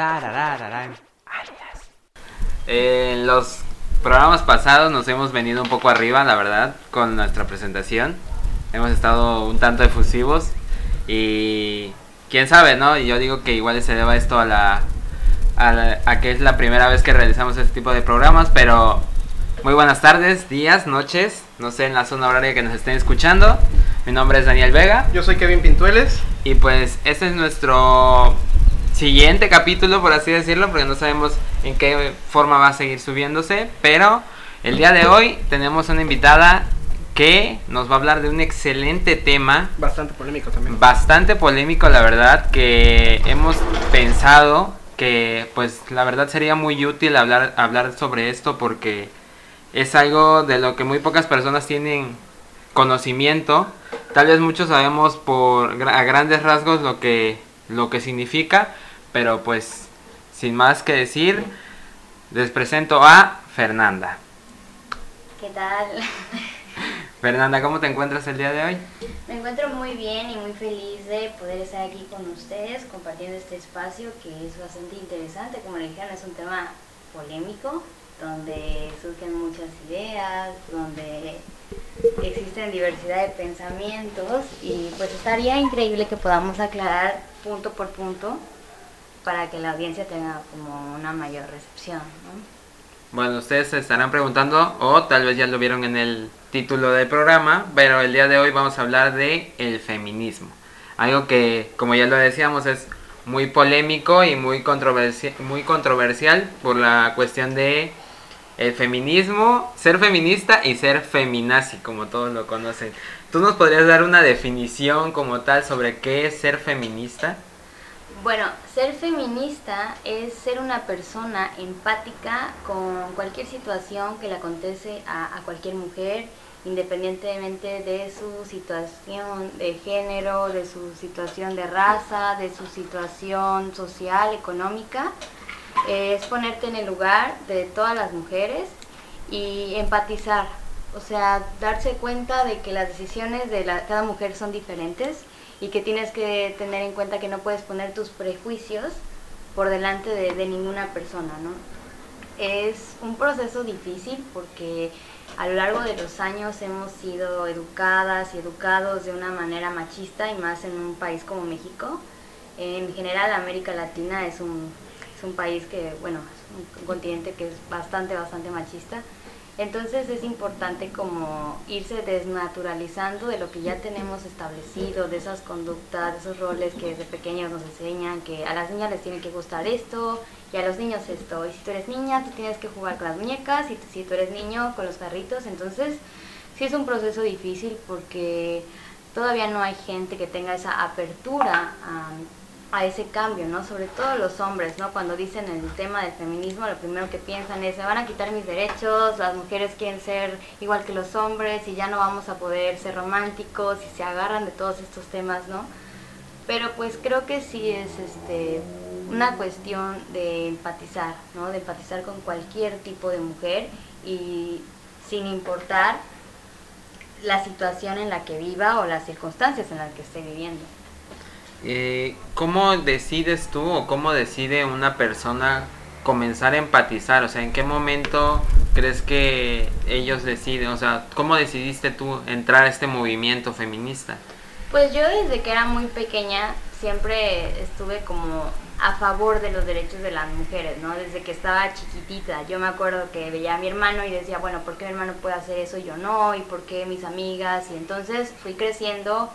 Tararararán. En los programas pasados nos hemos venido un poco arriba, la verdad, con nuestra presentación. Hemos estado un tanto efusivos y quién sabe, ¿no? Y yo digo que igual se deba esto a la, a la- a que es la primera vez que realizamos este tipo de programas, pero muy buenas tardes, días, noches, no sé en la zona horaria que nos estén escuchando. Mi nombre es Daniel Vega Yo soy Kevin Pintueles. y pues este es nuestro siguiente capítulo, por así decirlo, porque no sabemos en qué forma va a seguir subiéndose, pero el día de hoy tenemos una invitada que nos va a hablar de un excelente tema Bastante polémico también. bastante polémico, la verdad, que hemos pensado que pues la verdad sería muy útil hablar, hablar sobre esto porque es algo de lo que muy pocas personas tienen conocimiento. Tal vez muchos sabemos por a grandes rasgos lo que lo que significa, pero pues sin más que decir, les presento a Fernanda. ¿Qué tal? Fernanda, ¿cómo te encuentras el día de hoy? Me encuentro muy bien y muy feliz de poder estar aquí con ustedes compartiendo este espacio que es bastante interesante. Como le dijeron, es un tema polémico donde surgen muchas ideas, donde existen diversidad de pensamientos y pues estaría increíble que podamos aclarar punto por punto para que la audiencia tenga como una mayor recepción. ¿no? Bueno, ustedes se estarán preguntando, o tal vez ya lo vieron en el título del programa, pero el día de hoy vamos a hablar de el feminismo. Algo que, como ya lo decíamos, es muy polémico y muy, controversi- muy controversial por la cuestión de el feminismo, ser feminista y ser feminazi, como todos lo conocen. ¿Tú nos podrías dar una definición como tal sobre qué es ser feminista? Bueno, ser feminista es ser una persona empática con cualquier situación que le acontece a, a cualquier mujer, independientemente de su situación de género, de su situación de raza, de su situación social, económica. Es ponerte en el lugar de todas las mujeres y empatizar, o sea, darse cuenta de que las decisiones de la- cada mujer son diferentes y que tienes que tener en cuenta que no puedes poner tus prejuicios por delante de, de ninguna persona, ¿no? Es un proceso difícil porque a lo largo de los años hemos sido educadas y educados de una manera machista y más en un país como México. En general América Latina es un, es un país que, bueno, es un continente que es bastante, bastante machista. Entonces es importante como irse desnaturalizando de lo que ya tenemos establecido, de esas conductas, de esos roles que desde pequeños nos enseñan, que a las niñas les tiene que gustar esto y a los niños esto. Y si tú eres niña, tú tienes que jugar con las muñecas y si tú eres niño, con los carritos. Entonces sí es un proceso difícil porque todavía no hay gente que tenga esa apertura a, a ese cambio, ¿no? Sobre todo los hombres, ¿no? Cuando dicen el tema del feminismo, lo primero que piensan es, me van a quitar mis derechos, las mujeres quieren ser igual que los hombres y ya no vamos a poder ser románticos y se agarran de todos estos temas, ¿no? Pero pues creo que sí es este una cuestión de empatizar, ¿no? De empatizar con cualquier tipo de mujer y sin importar la situación en la que viva o las circunstancias en las que esté viviendo. Eh, ¿Cómo decides tú o cómo decide una persona comenzar a empatizar? O sea, ¿en qué momento crees que ellos deciden? O sea, ¿cómo decidiste tú entrar a este movimiento feminista? Pues yo desde que era muy pequeña siempre estuve como a favor de los derechos de las mujeres, ¿no? Desde que estaba chiquitita. Yo me acuerdo que veía a mi hermano y decía, bueno, ¿por qué mi hermano puede hacer eso y yo no? ¿Y por qué mis amigas? Y entonces fui creciendo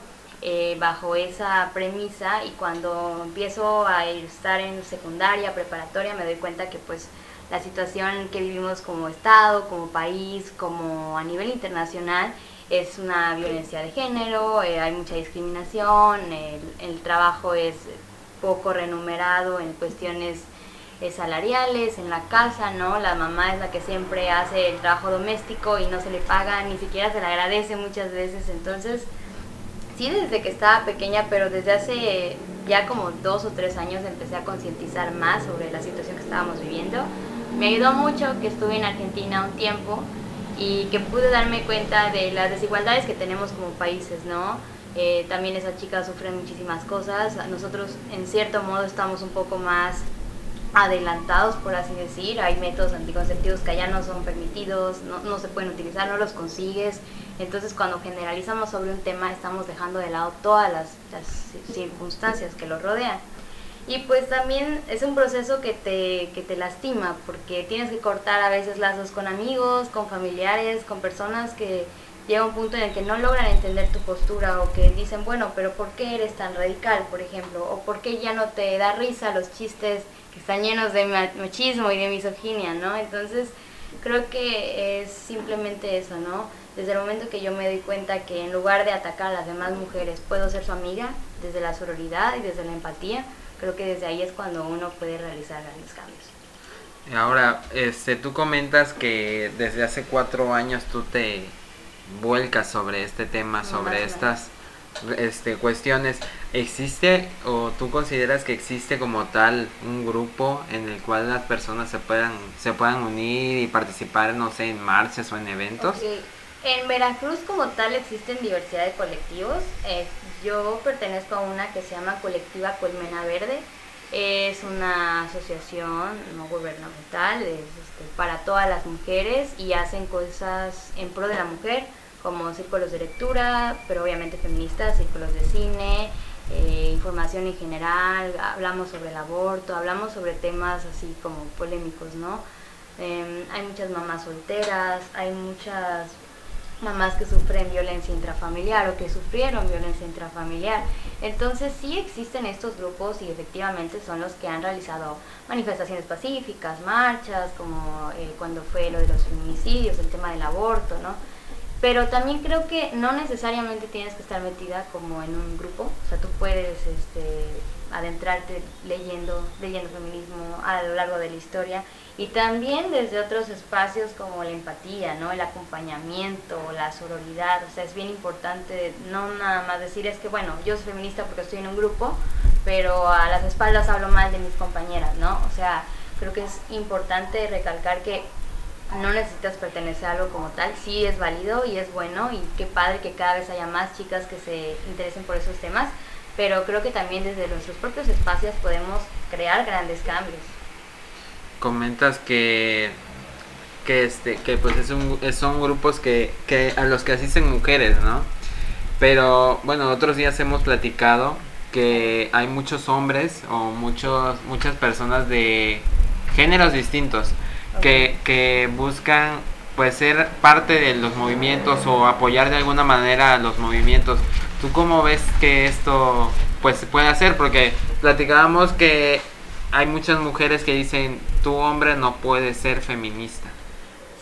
eh, bajo esa premisa y cuando empiezo a estar en secundaria, preparatoria, me doy cuenta que pues la situación que vivimos como Estado, como país, como a nivel internacional, es una violencia de género, eh, hay mucha discriminación, el, el trabajo es poco remunerado en cuestiones eh, salariales, en la casa, ¿no? La mamá es la que siempre hace el trabajo doméstico y no se le paga, ni siquiera se le agradece muchas veces, entonces sí desde que estaba pequeña, pero desde hace ya como dos o tres años empecé a concientizar más sobre la situación que estábamos viviendo. Me ayudó mucho que estuve en Argentina un tiempo y que pude darme cuenta de las desigualdades que tenemos como países, ¿no? Eh, también esas chicas sufren muchísimas cosas. Nosotros en cierto modo estamos un poco más adelantados, por así decir. Hay métodos anticonceptivos que ya no son permitidos, no se pueden utilizar, no los consigues. Entonces cuando generalizamos sobre un tema estamos dejando de lado todas las, circunstancias que lo rodean. Y pues también es un proceso que te, que te lastima porque tienes que cortar a veces lazos con amigos, con familiares, con personas que llega un punto en el que no logran entender tu postura o que dicen, bueno, pero ¿por qué eres tan radical, por ejemplo? O ¿por qué ya no te da risa los chistes que están llenos de machismo y de misoginia, ¿no? Entonces, creo que es simplemente eso, ¿no? Desde el momento que yo me doy cuenta que en lugar de atacar a las demás mujeres, puedo ser su amiga, desde la sororidad y desde la empatía, creo que desde ahí es cuando uno puede realizar grandes cambios. Ahora, este, tú comentas que desde hace cuatro años tú te vuelcas sobre este tema, sobre estas este, cuestiones. ¿Existe o tú consideras que existe como tal un grupo en el cual las personas se puedan, se puedan unir y participar, no sé, en marchas o en eventos? En Veracruz como tal existen diversidad de colectivos. Eh, yo pertenezco a una que se llama Colectiva Colmena Verde. Es una asociación no gubernamental este, para todas las mujeres y hacen cosas en pro de la mujer como círculos de lectura, pero obviamente feministas, círculos de cine, eh, información en general, hablamos sobre el aborto, hablamos sobre temas así como polémicos, ¿no? Em, hay muchas mamás solteras, hay muchas mamás que sufren violencia intrafamiliar o que sufrieron violencia intrafamiliar. Entonces sí existen estos grupos y efectivamente son los que han realizado manifestaciones pacíficas, marchas, como eh, cuando fue lo de los feminicidios, el tema del aborto, ¿no? pero también creo que no necesariamente tienes que estar metida como en un grupo, o sea, tú puedes este, adentrarte leyendo, leyendo feminismo a lo largo de la historia y también desde otros espacios como la empatía, ¿no? El acompañamiento, la sororidad, o sea, es bien importante no nada más decir es que bueno, yo soy feminista porque estoy en un grupo, pero a las espaldas hablo mal de mis compañeras, ¿no? O sea, creo que es importante recalcar que no necesitas pertenecer a algo como tal, sí es válido y es bueno y qué padre que cada vez haya más chicas que se interesen por esos temas, pero creo que también desde nuestros propios espacios podemos crear grandes cambios. Comentas que que este que pues es un, son grupos que, que a los que asisten mujeres, ¿no? Pero bueno, otros días hemos platicado que hay muchos hombres o muchos muchas personas de géneros distintos que, que buscan pues ser parte de los movimientos o apoyar de alguna manera a los movimientos. ¿Tú cómo ves que esto pues se puede hacer? Porque platicábamos que hay muchas mujeres que dicen, tu hombre no puede ser feminista.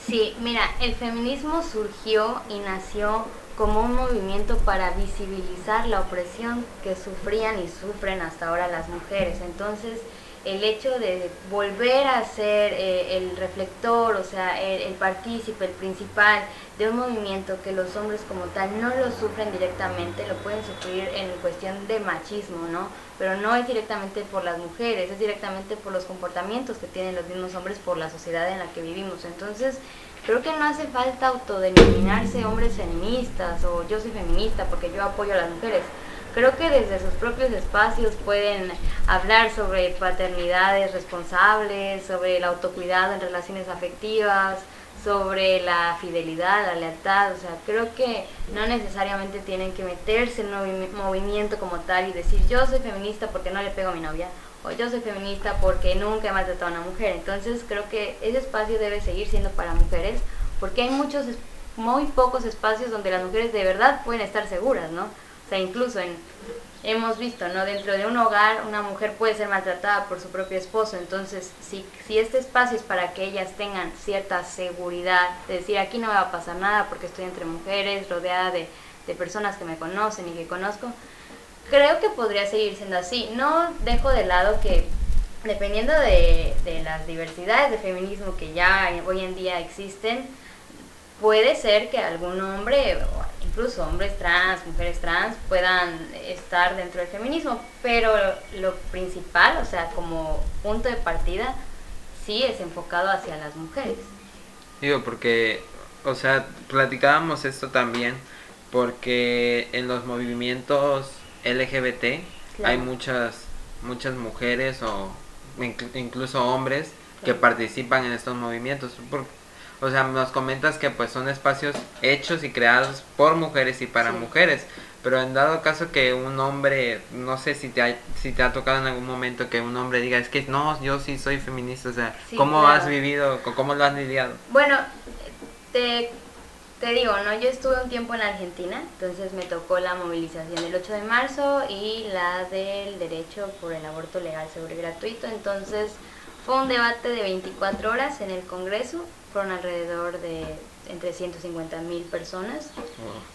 Sí, mira, el feminismo surgió y nació como un movimiento para visibilizar la opresión que sufrían y sufren hasta ahora las mujeres. Entonces, el hecho de volver a ser eh, el reflector, o sea, el, el, partícipe, el principal de un movimiento que los hombres como tal no lo sufren directamente, lo pueden sufrir en cuestión de machismo, ¿no? Pero no es directamente por las mujeres, es directamente por los comportamientos que tienen los mismos hombres por la sociedad en la que vivimos. Entonces, creo que no hace falta autodenominarse hombres feministas o yo soy feminista porque yo apoyo a las mujeres creo que desde sus propios espacios pueden hablar sobre paternidades responsables, sobre el autocuidado en relaciones afectivas, sobre la fidelidad, la lealtad, o sea, creo que no necesariamente tienen que meterse en un movimiento como tal y decir yo soy feminista porque no le pego a mi novia, o yo soy feminista porque nunca he maltratado a una mujer. Entonces creo que ese espacio debe seguir siendo para mujeres, porque hay muchos, muy pocos espacios donde las mujeres de verdad pueden estar seguras, ¿no? O sea, incluso hemos visto, ¿no? Dentro de un hogar una mujer puede ser maltratada por su propio esposo, entonces si, si este espacio es para que ellas tengan cierta seguridad, de decir aquí no me va a pasar nada porque estoy entre mujeres, rodeada de, personas que me conocen y que conozco, creo que podría seguir siendo así. No dejo de lado que dependiendo de, de las diversidades de feminismo que ya hoy en día existen, puede ser que algún hombre incluso hombres trans, mujeres trans puedan estar dentro del feminismo, pero lo principal, o sea, como punto de partida, sí es enfocado hacia las mujeres. Digo, porque, o sea, platicábamos esto también, porque en los movimientos LGBT hay muchas, muchas mujeres o incluso hombres que participan en estos movimientos. O sea, nos comentas que pues son espacios hechos y creados por mujeres y para mujeres. Pero en dado caso que un hombre, no sé si te, ha, si te ha tocado en algún momento que un hombre diga, es que no, yo sí soy feminista, o sea, ¿cómo has vivido, cómo lo has lidiado? Bueno, te, te digo, ¿no? Yo estuve un tiempo en Argentina, entonces me tocó la movilización del 8 de marzo y la del derecho por el aborto legal, seguro y gratuito, entonces fue un debate de 24 horas en el Congreso, fueron alrededor de entre 150 mil personas,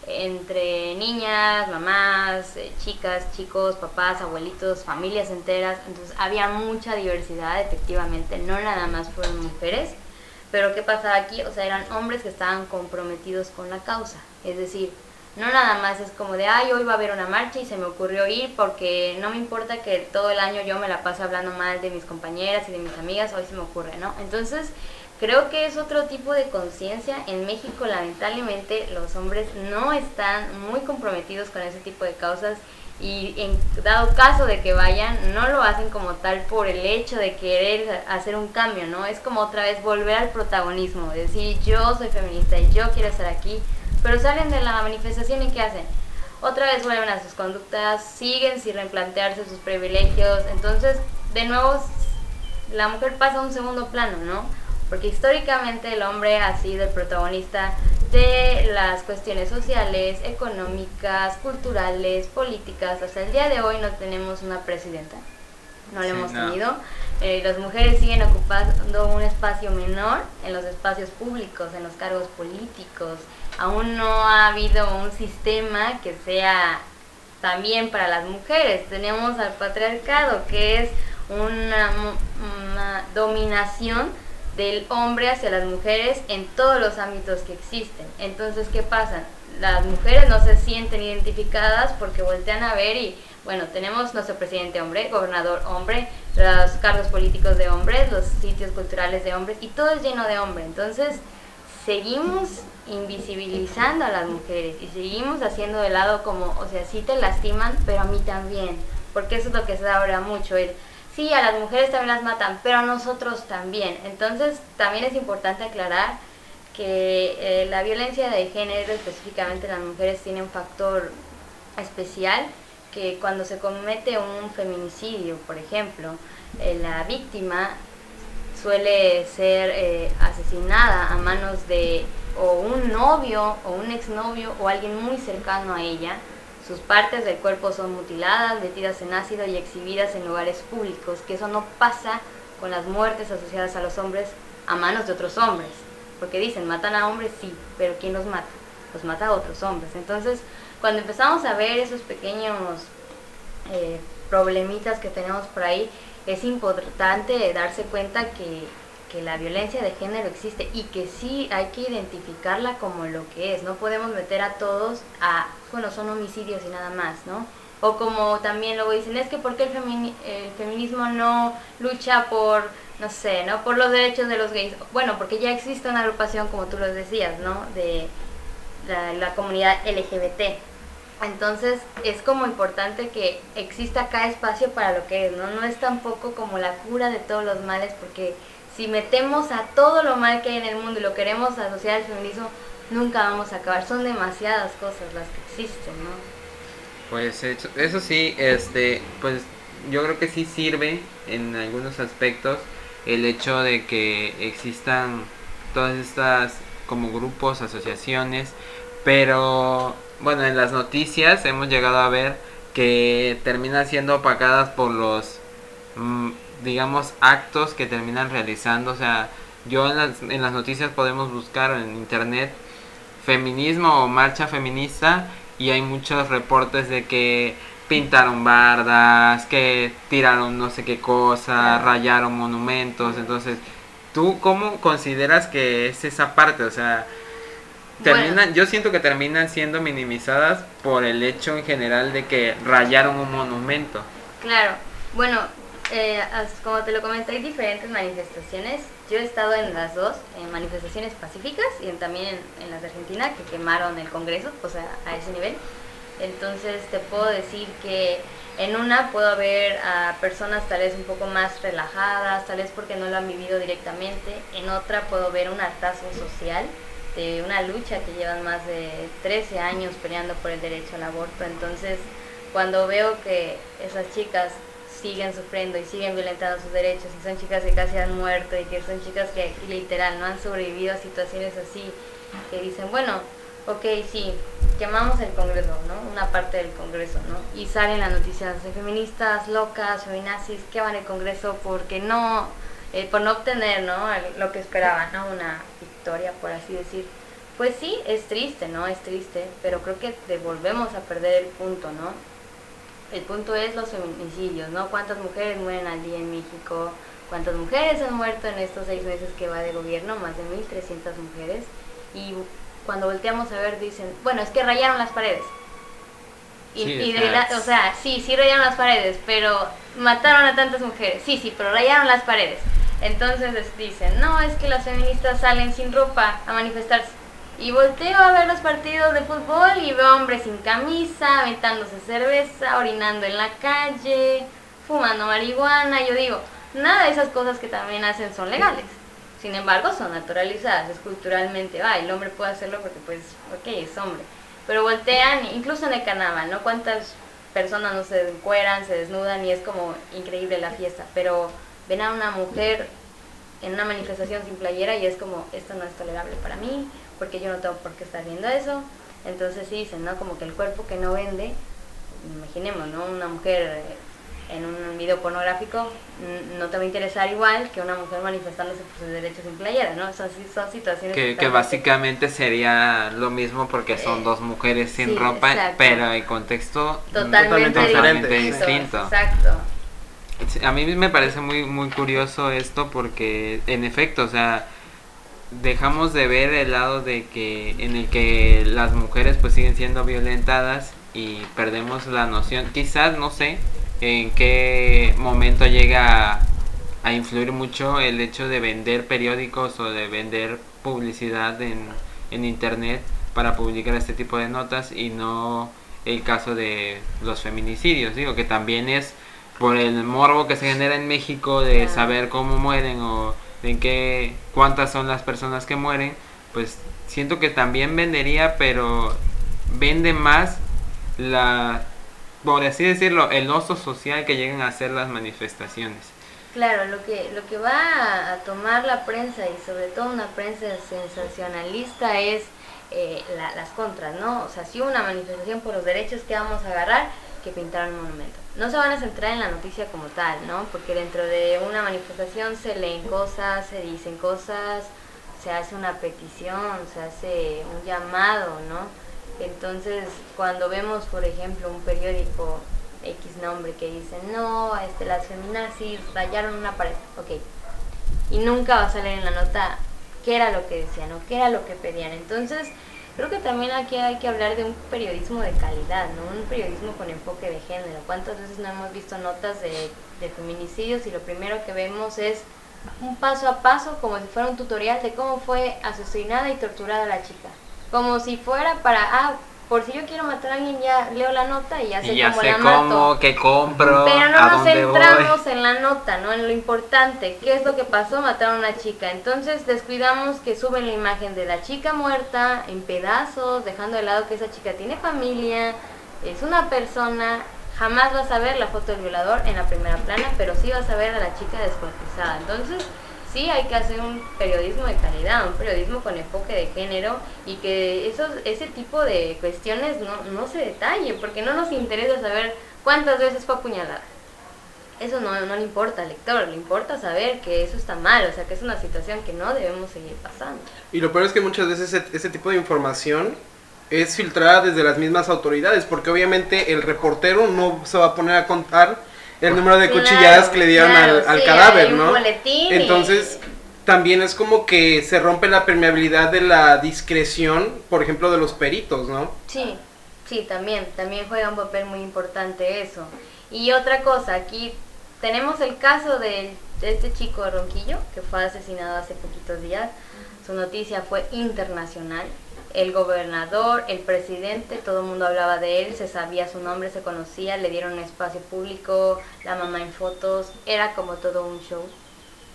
entre niñas, mamás, eh, chicas, chicos, papás, abuelitos, familias enteras, entonces había mucha diversidad efectivamente, no nada más fueron mujeres, pero ¿qué pasaba aquí? O sea, eran hombres que estaban comprometidos con la causa, es decir, no nada más es como de, ay, hoy va a haber una marcha y se me ocurrió ir porque no me importa que todo el año yo me la pase hablando mal de mis compañeras y de mis amigas, hoy se me ocurre, ¿no? Entonces, creo que es otro tipo de conciencia. En México, lamentablemente, los hombres no están muy comprometidos con ese tipo de causas y en dado caso de que vayan, no lo hacen como tal por el hecho de querer hacer un cambio, ¿no? Es como otra vez volver al protagonismo, decir yo soy feminista y yo quiero estar aquí pero salen de la manifestación y ¿qué hacen? Otra vez vuelven a sus conductas, siguen sin replantearse sus privilegios, entonces de nuevo la mujer pasa a un segundo plano, ¿no? Porque históricamente el hombre ha sido el protagonista de las cuestiones sociales, económicas, culturales, políticas. Hasta el día de hoy no tenemos una presidenta, no la hemos tenido. Eh, las mujeres siguen ocupando un espacio menor en los espacios públicos, en los cargos políticos, aún no ha habido un sistema que sea también para las mujeres. Tenemos al patriarcado, que es una, dominación del hombre hacia las mujeres en todos los ámbitos que existen. Entonces, ¿qué pasa? Las mujeres no se sienten identificadas porque voltean a ver y, bueno, tenemos nuestro presidente hombre, gobernador hombre, los cargos políticos de hombres, los sitios culturales de hombres y todo es lleno de hombre. Entonces, seguimos invisibilizando a las mujeres y seguimos haciendo de lado como, o sea, sí te lastiman, pero a mí también, porque eso es lo que se da ahora mucho, el, sí, a las mujeres también las matan, pero a nosotros también. Entonces, también es importante aclarar que eh, la violencia de género, específicamente en las mujeres, tiene un factor especial que cuando se comete un feminicidio, por ejemplo, eh, la víctima suele ser eh, asesinada a manos de o un novio o un exnovio o alguien muy cercano a ella. Sus partes del cuerpo son mutiladas, metidas en ácido y exhibidas en lugares públicos, que eso no pasa con las muertes asociadas a los hombres a manos de otros hombres. Porque dicen, matan a hombres, sí, pero ¿quién los mata? Los mata a otros hombres. Entonces, cuando empezamos a ver esos pequeños eh, problemitas que tenemos por ahí, es importante darse cuenta que, la violencia de género existe y que sí hay que identificarla como lo que es. No podemos meter a todos a, bueno, son homicidios y nada más, ¿no? O como también luego dicen, es que ¿por qué el, feminismo no lucha por, no sé, ¿no? Por los derechos de los gays. Bueno, porque ya existe una agrupación, como tú lo decías, ¿no? De la, la comunidad LGBT. Entonces es como importante que exista cada espacio para lo que es, ¿no? No es tampoco como la cura de todos los males, porque si metemos a todo lo mal que hay en el mundo y lo queremos asociar al feminismo, nunca vamos a acabar. Son demasiadas cosas las que existen, ¿no? Pues eso, sí, este, pues yo creo que sí sirve en algunos aspectos el hecho de que existan todas estas como grupos, asociaciones, pero bueno, en las noticias hemos llegado a ver que terminan siendo opacadas por los, mm, digamos, actos que terminan realizando. O sea, yo en las, en las noticias podemos buscar en internet feminismo o marcha feminista y hay muchos reportes de que pintaron bardas, que tiraron no sé qué cosa, rayaron monumentos. Entonces, ¿tú cómo consideras que es esa parte? O sea, terminan, yo siento que terminan siendo minimizadas por el hecho en general de que rayaron un monumento. Claro, bueno, eh, como te lo comenté, hay diferentes manifestaciones. Yo he estado en las dos, en manifestaciones pacíficas y también en, las de Argentina, que quemaron el Congreso, o sea, a ese nivel. Entonces te puedo decir que En una puedo ver a personas tal vez un poco más relajadas, tal vez porque no lo han vivido directamente. En otra puedo ver un hartazgo social de una lucha que llevan más de 13 años peleando por el derecho al aborto. Entonces, cuando veo que esas chicas siguen sufriendo y siguen violentando sus derechos y son chicas que casi han muerto y que son chicas que literal no han sobrevivido a situaciones así, que dicen, bueno, ok, sí, quemamos el Congreso, ¿no? Una parte del Congreso, ¿no? Y salen las noticias de feministas locas, feminazis, van el Congreso porque no, eh, por no obtener, ¿no? Lo que esperaban, ¿no? Una victoria, por así decir. Pues sí, es triste, ¿no? Es triste, pero creo que volvemos a perder el punto, ¿no? El punto es los feminicidios, ¿no? ¿Cuántas mujeres mueren al día en México? ¿Cuántas mujeres han muerto en estos seis meses que va de gobierno? Más de 1.300 mujeres. Y cuando volteamos a ver dicen, bueno, es que rayaron las paredes. Y, o, sea, sí, sí rayaron las paredes, pero mataron a tantas mujeres. Sí, sí, pero rayaron las paredes. Entonces dicen, no, es que las feministas salen sin ropa a manifestarse. Y volteo a ver los partidos de fútbol y veo hombres sin camisa, aventándose cerveza, orinando en la calle, fumando marihuana. Yo digo, nada de esas cosas que también hacen son legales. Sin embargo, son naturalizadas, es culturalmente, va, el hombre puede hacerlo porque pues, ok, es hombre. Pero voltean, incluso en el carnaval, ¿no? Cuántas personas no se encueran, se desnudan y es como increíble la fiesta. Pero ven a una mujer en una manifestación sin playera y es como, esto no es tolerable para mí, porque yo no tengo por qué estar viendo eso. Entonces sí dicen, ¿no? Como que el cuerpo que no vende, imaginemos, ¿no? Una mujer en un video pornográfico no te va a interesar igual que una mujer manifestándose por sus derechos sin playera, ¿no? Son, son situaciones... Que, que básicamente sería lo mismo porque son eh, dos mujeres sin ropa, pero el contexto totalmente, distinto. Exacto. A mí me parece muy, muy curioso esto porque en efecto, o sea, dejamos de ver el lado de que en el que las mujeres pues siguen siendo violentadas y perdemos la noción, quizás, no sé, en qué momento llega a, influir mucho el hecho de vender periódicos o de vender publicidad en, en internet para publicar este tipo de notas y no el caso de los feminicidios, digo que también es por el morbo que se genera en México de saber cómo mueren o de qué cuántas son las personas que mueren, pues siento que también vendería, pero vende más la por así decirlo, el oso social que llegan a hacer las manifestaciones. Claro, lo que, lo que va a, tomar la prensa y sobre todo una prensa sensacionalista es eh, las contras, ¿no? O sea, si una manifestación por los derechos que vamos a agarrar, que pintar un monumento. No se van a centrar en la noticia como tal, ¿no? Porque dentro de una manifestación se leen cosas, se dicen cosas, se hace una petición, se hace un llamado, ¿no? Entonces, cuando vemos, por ejemplo, un periódico X nombre que dice, no, este, las feminazis rayaron una pared, ok, y nunca va a salir en la nota qué era lo que decían o qué era lo que pedían. Entonces, creo que también aquí hay que hablar de un periodismo de calidad, ¿no? Un periodismo con enfoque de género. ¿Cuántas veces no hemos visto notas de, de feminicidios y lo primero que vemos es un paso a paso, como si fuera un tutorial de cómo fue asesinada y torturada la chica? como si fuera para, ah, por si yo quiero matar a alguien, ya leo la nota y ya sé cómo la mato. que compro, Pero no nos centramos en la nota, ¿no? En lo importante, qué es lo que pasó, mataron a una chica. Entonces descuidamos que suben la imagen de la chica muerta en pedazos, dejando de lado que esa chica tiene familia, es una persona. Jamás vas a ver la foto del violador en la primera plana, pero sí vas a ver a la chica descuartizada. Entonces, sí hay que hacer un periodismo de calidad, un periodismo con enfoque de género y que esos, ese tipo de cuestiones no, no se detallen, porque no nos interesa saber cuántas veces fue apuñalada. Eso no, no le importa al lector, le importa saber que eso está mal, o sea, que es una situación que no debemos seguir pasando. Y lo peor es que muchas veces ese, ese tipo de información es filtrada desde las mismas autoridades, porque obviamente el reportero no se va a poner a contar el número de cuchilladas que le dieron al, al cadáver, ¿no? Entonces, también es como que se rompe la permeabilidad de la discreción, por ejemplo, de los peritos, ¿no? Sí, sí, también, también juega un papel muy importante eso. Y otra cosa, aquí tenemos el caso de este chico Ronquillo, que fue asesinado hace poquitos días. Su noticia fue internacional. El gobernador, el presidente, todo el mundo hablaba de él, se sabía su nombre, se conocía, le dieron espacio público, la mamá en fotos, era como todo un show,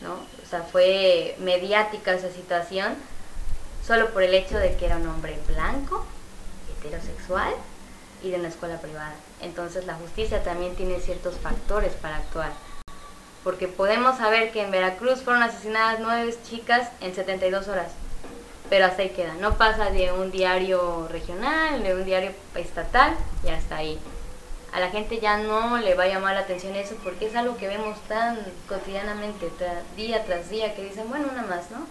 ¿no? O sea, fue mediática esa situación, solo por el hecho de que era un hombre blanco, heterosexual y de una escuela privada. Entonces la justicia también tiene ciertos factores para actuar. Porque podemos saber que en Veracruz fueron asesinadas nueve chicas en 72 horas pero hasta ahí queda. No pasa de un diario regional, de un diario estatal y hasta ahí. A la gente ya no le va a llamar la atención eso porque es algo que vemos tan cotidianamente, día tras día, que dicen, bueno, una más, ¿no?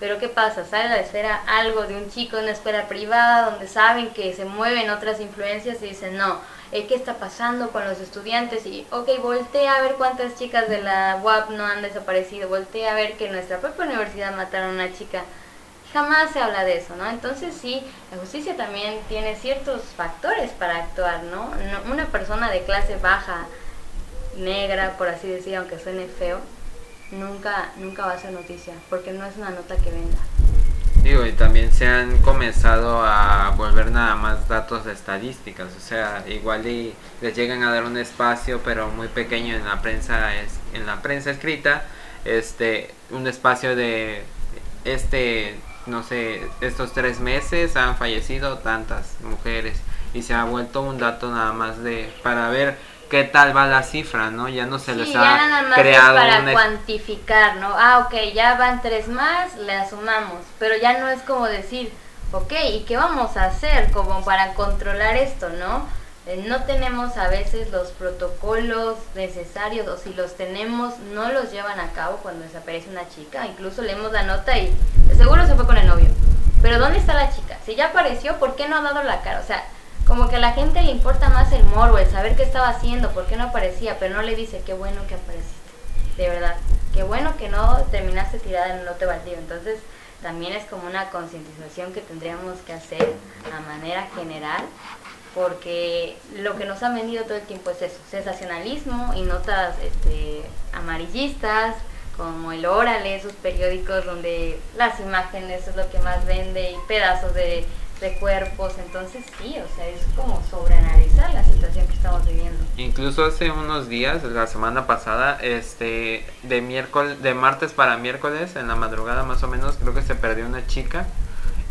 Pero ¿qué pasa? Sale a la esfera algo de un chico en una escuela privada donde saben que se mueven otras influencias y dicen, no, eh, ¿qué está pasando con los estudiantes? Y, ok, voltea a ver cuántas chicas de la UAP no han desaparecido, voltea a ver que en nuestra propia universidad mataron a una chica jamás se habla de eso, ¿no? Entonces sí, la justicia también tiene ciertos factores para actuar, ¿no? Una persona de clase baja, negra, por así decir, aunque suene feo, nunca, nunca va a ser noticia, porque no es una nota que venda. Digo, y también se han comenzado a volver nada más datos de estadísticas, o sea, igual y les llegan a dar un espacio, pero muy pequeño en la prensa, es, en la prensa escrita, este, un espacio de este no sé, estos tres meses han fallecido tantas mujeres y se ha vuelto un dato nada más de para ver qué tal va la cifra, ¿no? Ya no se les ya ha nada más creado es para cuantificar, ¿no? Ah, ok, ya van tres más, le asumamos, pero ya no es como decir, ok, ¿y qué vamos a hacer como para controlar esto, ¿no? Eh, no tenemos a veces los protocolos necesarios o si los tenemos no los llevan a cabo cuando desaparece una chica. Incluso leemos la nota y seguro se fue con el novio. Pero ¿dónde está la chica? Si ya apareció, ¿por qué no ha dado la cara? O sea, como que a la gente le importa más el morbo, el saber qué estaba haciendo, por qué no aparecía, pero no le dice qué bueno que apareciste. De verdad, qué bueno que no terminaste tirada en un lote baldío. Entonces, también es como una concientización que tendríamos que hacer a manera general porque lo que nos ha venido todo el tiempo es eso, sensacionalismo y notas este, amarillistas, como el Órale, esos periódicos donde las imágenes es lo que más vende y pedazos de, cuerpos, entonces sí, o sea, es como sobreanalizar la situación que estamos viviendo. Incluso hace unos días, la semana pasada, este, de miércoles, de martes para miércoles, en la madrugada más o menos, creo que se perdió una chica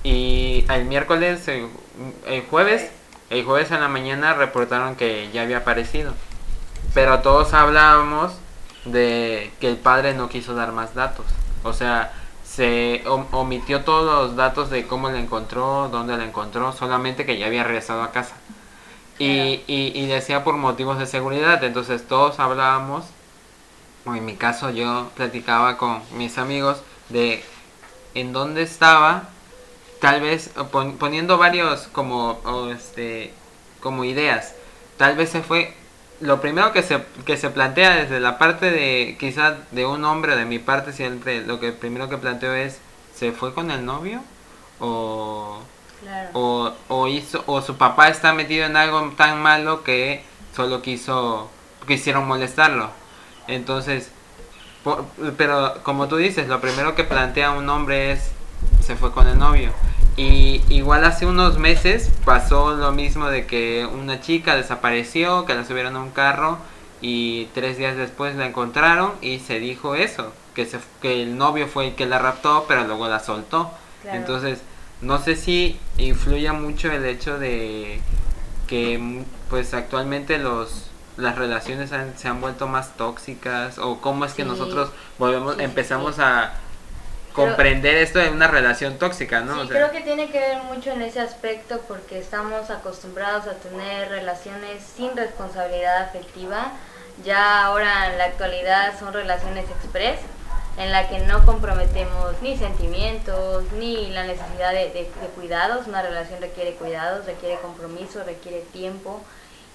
y el miércoles, el jueves el jueves en la mañana reportaron que ya había aparecido. Pero todos hablábamos de que el padre no quiso dar más datos. O sea, se omitió todos los datos de cómo la encontró, dónde la encontró, solamente que ya había regresado a casa. Y, y, decía por motivos de seguridad. Entonces todos hablábamos, o en mi caso yo platicaba con mis amigos de en dónde estaba tal vez poniendo varios como este como ideas tal vez se fue lo primero que se que se plantea desde la parte de quizás de un hombre de mi parte siempre lo que primero que planteo es se fue con el novio o o, o hizo o su papá está metido en algo tan malo que solo quiso quisieron molestarlo. Entonces pero como tú dices lo primero que plantea un hombre es se fue con el novio y igual hace unos meses pasó lo mismo de que una chica desapareció, que la subieron a un carro y tres días después la encontraron y se dijo eso, que, se, que el novio fue el que la raptó, pero luego la soltó. Entonces, no sé si influye mucho el hecho de que pues actualmente los las relaciones se han vuelto más tóxicas o cómo es que nosotros volvemos empezamos a comprender esto de una relación tóxica, ¿no? Sí, creo que tiene que ver mucho en ese aspecto porque estamos acostumbrados a tener relaciones sin responsabilidad afectiva. Ya ahora en la actualidad son relaciones express en la que no comprometemos ni sentimientos ni la necesidad de, de cuidados. Una relación requiere cuidados, requiere compromiso, requiere tiempo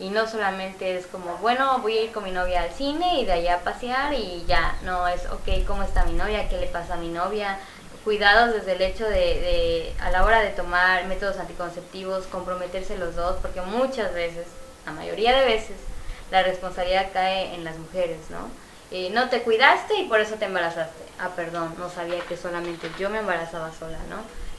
y no solamente es como, bueno, voy a ir con mi novia al cine y de allá a pasear y ya, no, es, ok, ¿cómo está mi novia? ¿Qué le pasa a mi novia? Cuidados desde el hecho de, a la hora de tomar métodos anticonceptivos, comprometerse los dos, porque muchas veces, la mayoría de veces, la responsabilidad cae en las mujeres, ¿no? Eh, no te cuidaste y por eso te embarazaste. Ah, perdón, no sabía que solamente yo me embarazaba sola, ¿no?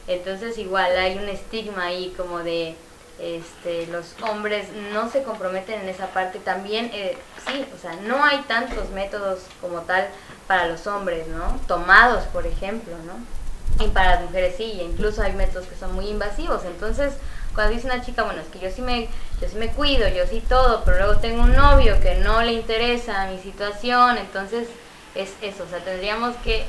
Entonces igual hay un estigma ahí como de este, los hombres no se comprometen en esa parte. También, eh, sí, o sea, no hay tantos métodos como tal para los hombres, ¿no? Tomados, por ejemplo, ¿no? Y para las mujeres sí, incluso hay métodos que son muy invasivos. Entonces, cuando dice una chica, bueno, es que yo sí me, yo sí me cuido, yo sí todo, pero luego tengo un novio que no le interesa mi situación, entonces es eso, o sea, tendríamos que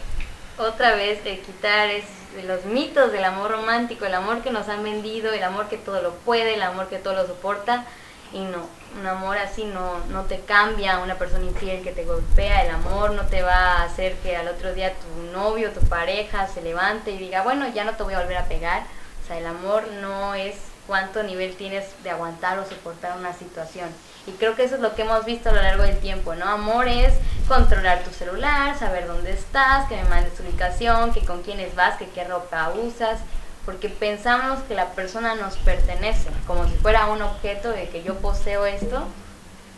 otra vez quitar es, los mitos del amor romántico, el amor que nos han vendido, el amor que todo lo puede, el amor que todo lo soporta, y no, un amor así no, no te cambia, una persona infiel que te golpea, el amor no te va a hacer que al otro día tu novio, tu pareja se levante y diga, bueno, ya no te voy a volver a pegar, o sea, el amor no es cuánto nivel tienes de aguantar o soportar una situación. Y creo que eso es lo que hemos visto a lo largo del tiempo, ¿no? Amor es controlar tu celular, saber dónde estás, que me mandes tu ubicación, que con quiénes vas, que qué ropa usas, porque pensamos que la persona nos pertenece, como si fuera un objeto de que yo poseo esto,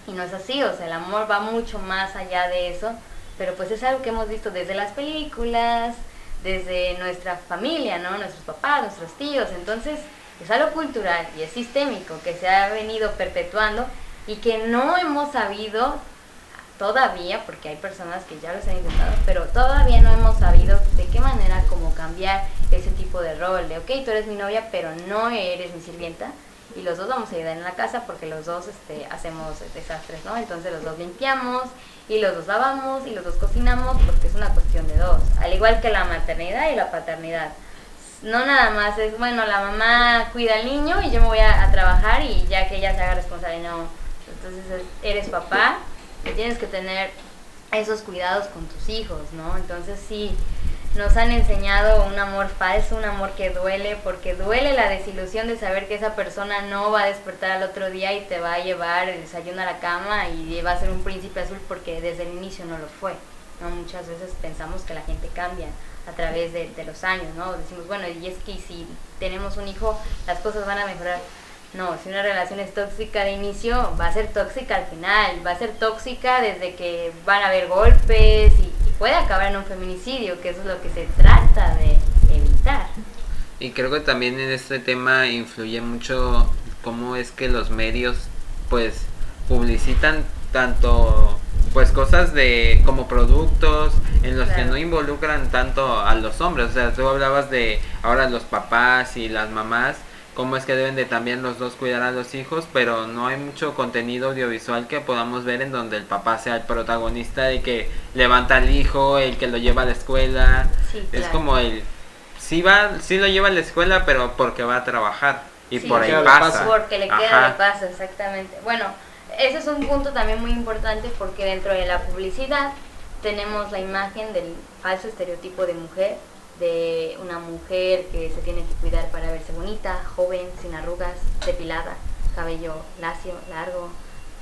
y no es así, o sea, el amor va mucho más allá de eso, pero pues es algo que hemos visto desde las películas, desde nuestra familia, ¿no? Nuestros papás, nuestros tíos, entonces es algo cultural y es sistémico que se ha venido perpetuando y que no hemos sabido todavía, porque hay personas que ya lo han intentado, pero todavía no hemos sabido de qué manera como cambiar ese tipo de rol, de ok, tú eres mi novia, pero no eres mi sirvienta, y los dos vamos a ayudar en la casa porque los dos este, hacemos desastres, ¿no? Entonces los dos limpiamos y los dos lavamos y los dos cocinamos porque es una cuestión de dos, al igual que la maternidad y la paternidad. No nada más es, bueno, la mamá cuida al niño y yo me voy a trabajar y ya que ella se haga responsable, no, entonces eres papá y tienes que tener esos cuidados con tus hijos, ¿no? Entonces sí, nos han enseñado un amor falso, un amor que duele, porque duele la desilusión de saber que esa persona no va a despertar al otro día y te va a llevar el desayuno a la cama y va a ser un príncipe azul porque desde el inicio no lo fue. ¿no? Muchas veces pensamos que la gente cambia a través de, de los años, ¿no? Decimos, bueno, y es que si tenemos un hijo, las cosas van a mejorar no, si una relación es tóxica de inicio, va a ser tóxica al final, va a ser tóxica desde que van a haber golpes y, puede acabar en un feminicidio, que eso es lo que se trata de evitar. Y creo que también en este tema influye mucho cómo es que los medios pues publicitan tanto pues cosas de como productos en los que no involucran tanto a los hombres, o sea, tú hablabas de ahora los papás y las mamás cómo es que deben de también los dos cuidar a los hijos, pero no hay mucho contenido audiovisual que podamos ver en donde el papá sea el protagonista y que levanta al hijo, el que lo lleva a la escuela. Es como el sí va, sí lo lleva a la escuela, pero porque va a trabajar y por ahí pasa. Porque le queda de paso, exactamente. Bueno, ese es un punto también muy importante porque dentro de la publicidad tenemos la imagen del falso estereotipo de mujer de una mujer que se tiene que cuidar para verse bonita, joven, sin arrugas, depilada, cabello lacio, largo,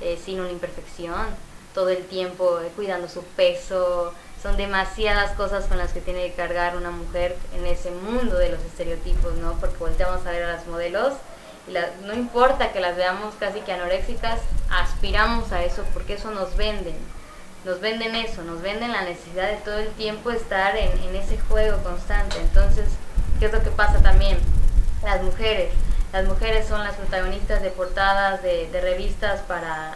eh, sin una imperfección, todo el tiempo eh, cuidando su peso. Son demasiadas cosas con las que tiene que cargar una mujer en ese mundo de los estereotipos, ¿no? Porque volteamos a ver a las modelos y no importa que las veamos casi que anoréxicas, aspiramos a eso porque eso nos venden nos venden eso, nos venden la necesidad de todo el tiempo estar en, ese juego constante. Entonces, ¿qué es lo que pasa también? Las mujeres. Las mujeres son las protagonistas de portadas de, revistas para,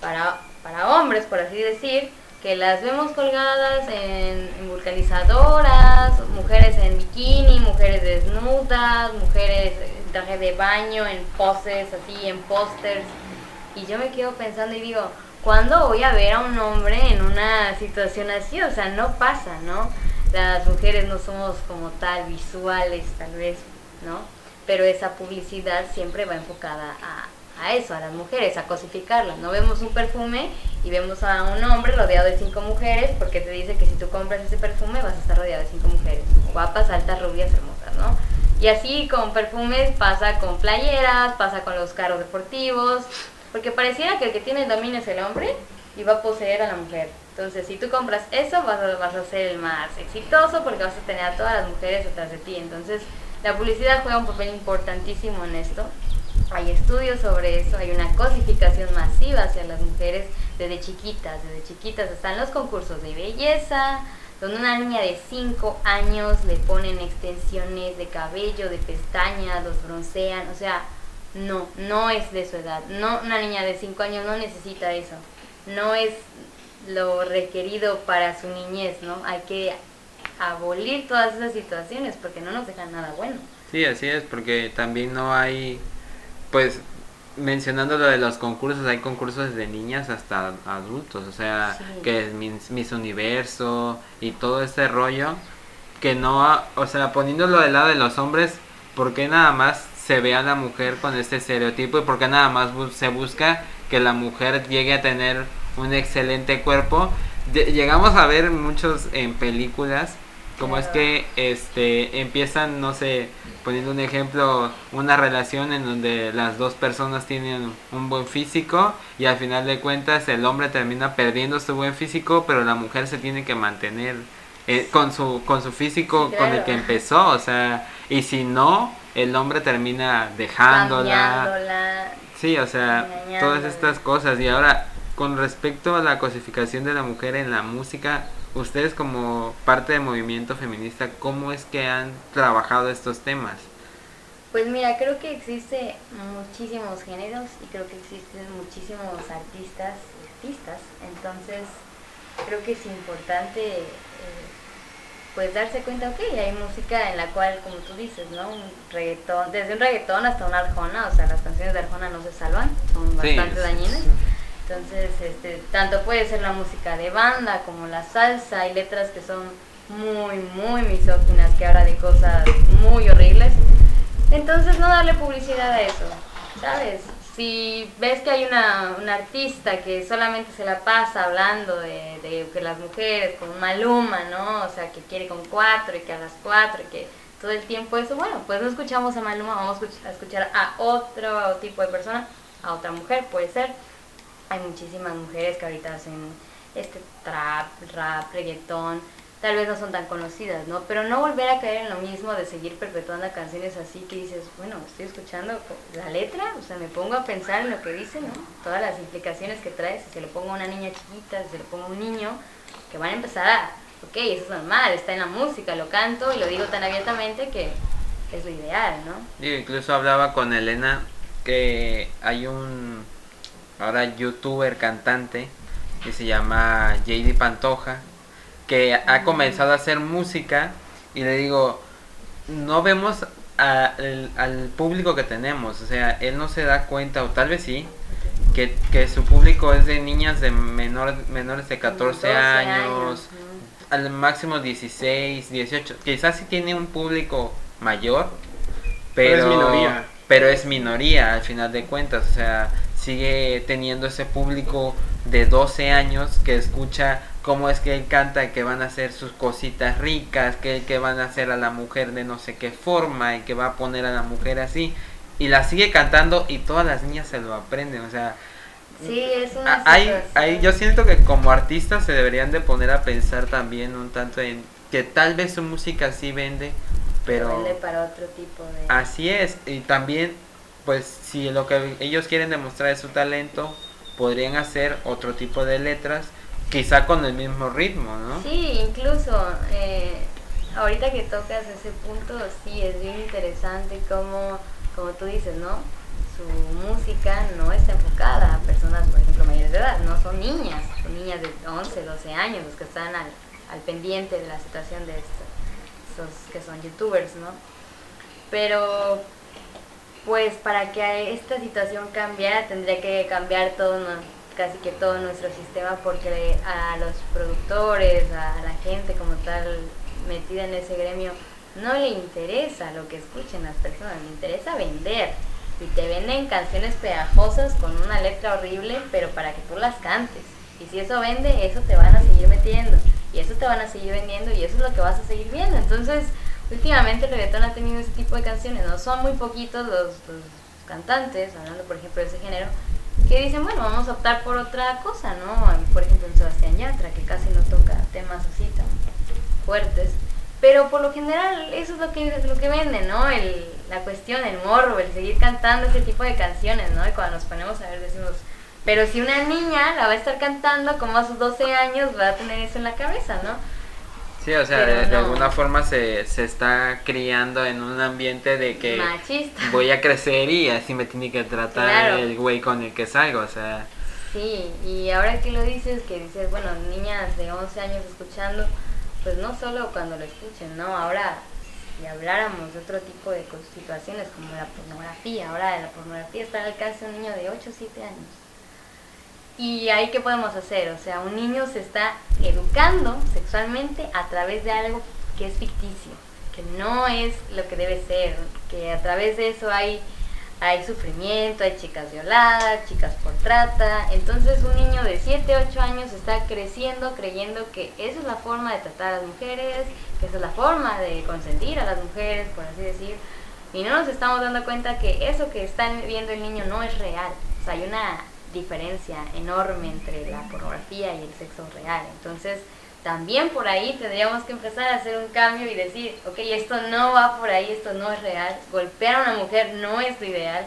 para, para, hombres, por así decir, que las vemos colgadas en, en vulcanizadoras, mujeres en bikini, mujeres desnudas, mujeres en traje de baño, en poses, así, en pósters. Y yo me quedo pensando y digo, ¿cuándo voy a ver a un hombre en una situación así? O sea, no pasa, ¿no? Las mujeres no somos como tal visuales, tal vez, ¿no? Pero esa publicidad siempre va enfocada a, eso, a las mujeres, a cosificarlas. No vemos un perfume y vemos a un hombre rodeado de cinco mujeres porque te dice que si tú compras ese perfume vas a estar rodeado de cinco mujeres, guapas, altas, rubias, hermosas, ¿no? Y así con perfumes pasa con playeras, pasa con los carros deportivos, porque pareciera que el que tiene el dominio es el hombre y va a poseer a la mujer. Entonces, si tú compras eso, vas a, vas a ser el más exitoso porque vas a tener a todas las mujeres detrás de ti. Entonces, la publicidad juega un papel importantísimo en esto. Hay estudios sobre eso, hay una cosificación masiva hacia las mujeres desde chiquitas. Desde chiquitas están los concursos de belleza, donde una niña de 5 años le ponen extensiones de cabello, de pestañas, los broncean, o sea, no, no es de su edad. No, una niña de 5 años no necesita eso. No es lo requerido para su niñez, ¿no? Hay que abolir todas esas situaciones porque no nos dejan nada bueno. Sí, así es, porque también no hay, pues, mencionando lo de los concursos, hay concursos de niñas hasta adultos, o sea, que es Miss, Universo y todo este rollo, que no, o sea, poniéndolo del lado de los hombres, ¿por qué nada más se ve a la mujer con este estereotipo y por qué nada más se busca que la mujer llegue a tener un excelente cuerpo? Llegamos a ver muchos en películas como es que este empiezan, no sé, poniendo un ejemplo, una relación en donde las dos personas tienen un buen físico y al final de cuentas el hombre termina perdiendo su buen físico, pero la mujer se tiene que mantener eh, con su con su físico con el que empezó, o sea, y si no, el hombre termina dejándola. Sí, o sea, todas estas cosas y ahora con respecto a la cosificación de la mujer en la música, ustedes como parte del movimiento feminista, ¿cómo es que han trabajado estos temas? Pues mira, creo que existe muchísimos géneros y creo que existen muchísimos artistas y artistas, entonces creo que es importante eh, pues darse cuenta, ok, hay música en la cual, como tú dices, ¿no? Un reggaetón, desde un reggaetón hasta una arjona, o sea, las canciones de arjona no se salvan, son bastante dañinas. Entonces, este, tanto puede ser la música de banda como la salsa, hay letras que son muy, muy misóginas, que habla de cosas muy horribles. Entonces, no darle publicidad a eso, ¿sabes? Si ves que hay una, artista que solamente se la pasa hablando de, que las mujeres, con Maluma, ¿no? O sea, que quiere con cuatro y que a las cuatro y que todo el tiempo eso, bueno, pues no escuchamos a Maluma, vamos a escuchar a otro tipo de persona, a otra mujer, puede ser hay muchísimas mujeres que ahorita hacen este trap, rap, reggaetón, tal vez no son tan conocidas, ¿no? Pero no volver a caer en lo mismo de seguir perpetuando canciones así que dices, bueno, estoy escuchando la letra, o sea, me pongo a pensar en lo que dice, ¿no? Todas las implicaciones que trae, si se lo pongo a una niña chiquita, si se lo pongo a un niño, que van a empezar a, ok, eso es normal, está en la música, lo canto y lo digo tan abiertamente que es lo ideal, ¿no? incluso hablaba con Elena que hay un ahora youtuber cantante que se llama JD Pantoja, que ha comenzado a hacer música y le digo, no vemos al público que tenemos, o sea, él no se da cuenta, o tal vez sí, que, su público es de niñas de menor, menores de 14 años, al máximo 16, 18, quizás sí tiene un público mayor, pero, pero es minoría. Pero es minoría al final de cuentas, o sea, sigue teniendo ese público de 12 años que escucha cómo es que él canta que van a hacer sus cositas ricas, que, que van a hacer a la mujer de no sé qué forma y que va a poner a la mujer así y la sigue cantando y todas las niñas se lo aprenden, o sea, Sí, es una hay, hay, yo siento que como artistas se deberían de poner a pensar también un tanto en que tal vez su música sí vende, pero... Para otro tipo de... Así es, y también pues si lo que ellos quieren demostrar es su talento, podrían hacer otro tipo de letras, quizá con el mismo ritmo, ¿no? Sí, incluso, eh, ahorita que tocas ese punto, sí, es bien interesante como, como tú dices, ¿no? Su música no está enfocada a personas, por ejemplo, mayores de edad, no son niñas, son niñas de 11, 12 años los que están al, al pendiente de la situación de estos, que son youtubers, ¿no? Pero pues para que esta situación cambiara tendría que cambiar todo, casi que todo nuestro sistema porque a los productores, a la gente como tal metida en ese gremio, no le interesa lo que escuchen las personas, le interesa vender. Y te venden canciones pegajosas con una letra horrible, pero para que tú las cantes. Y si eso vende, eso te van a seguir metiendo. Y eso te van a seguir vendiendo y eso es lo que vas a seguir viendo. Entonces, últimamente el reggaetón ha tenido ese tipo de canciones, no son muy poquitos los, cantantes, hablando por ejemplo de ese género, que dicen, bueno, vamos a optar por otra cosa, ¿no? Por ejemplo en Sebastián Yatra, que casi no toca temas así tan fuertes, pero por lo general eso es lo que, lo que vende, ¿no? El, la cuestión, el morro, el seguir cantando ese tipo de canciones, ¿no? Y cuando nos ponemos a ver decimos, pero si una niña la va a estar cantando como a sus 12 años, va a tener eso en la cabeza, ¿no? Sí, o sea, de, alguna forma se, se está criando en un ambiente de que Machista. voy a crecer y así me tiene que tratar el güey con el que salgo, o sea. Sí, y ahora que lo dices, que dices, bueno, niñas de 11 años escuchando, pues no solo cuando lo escuchen, ¿no? Ahora, si habláramos de otro tipo de situaciones como la pornografía, ahora la pornografía está al alcance de un niño de 8 o 7 años. ¿Y ahí qué podemos hacer? O sea, un niño se está educando sexualmente a través de algo que es ficticio, que no es lo que debe ser, que a través de eso hay hay sufrimiento, hay chicas violadas, chicas por trata. Entonces un niño de 7, 8 años está creciendo creyendo que esa es la forma de tratar a las mujeres, que esa es la forma de consentir a las mujeres, por así decir. Y no nos estamos dando cuenta que eso que está viendo el niño no es real. O sea, hay una diferencia enorme entre la pornografía y el sexo real. Entonces, también por ahí tendríamos que empezar a hacer un cambio y decir, ok, esto no va por ahí, esto no es real, golpear a una mujer no es lo ideal.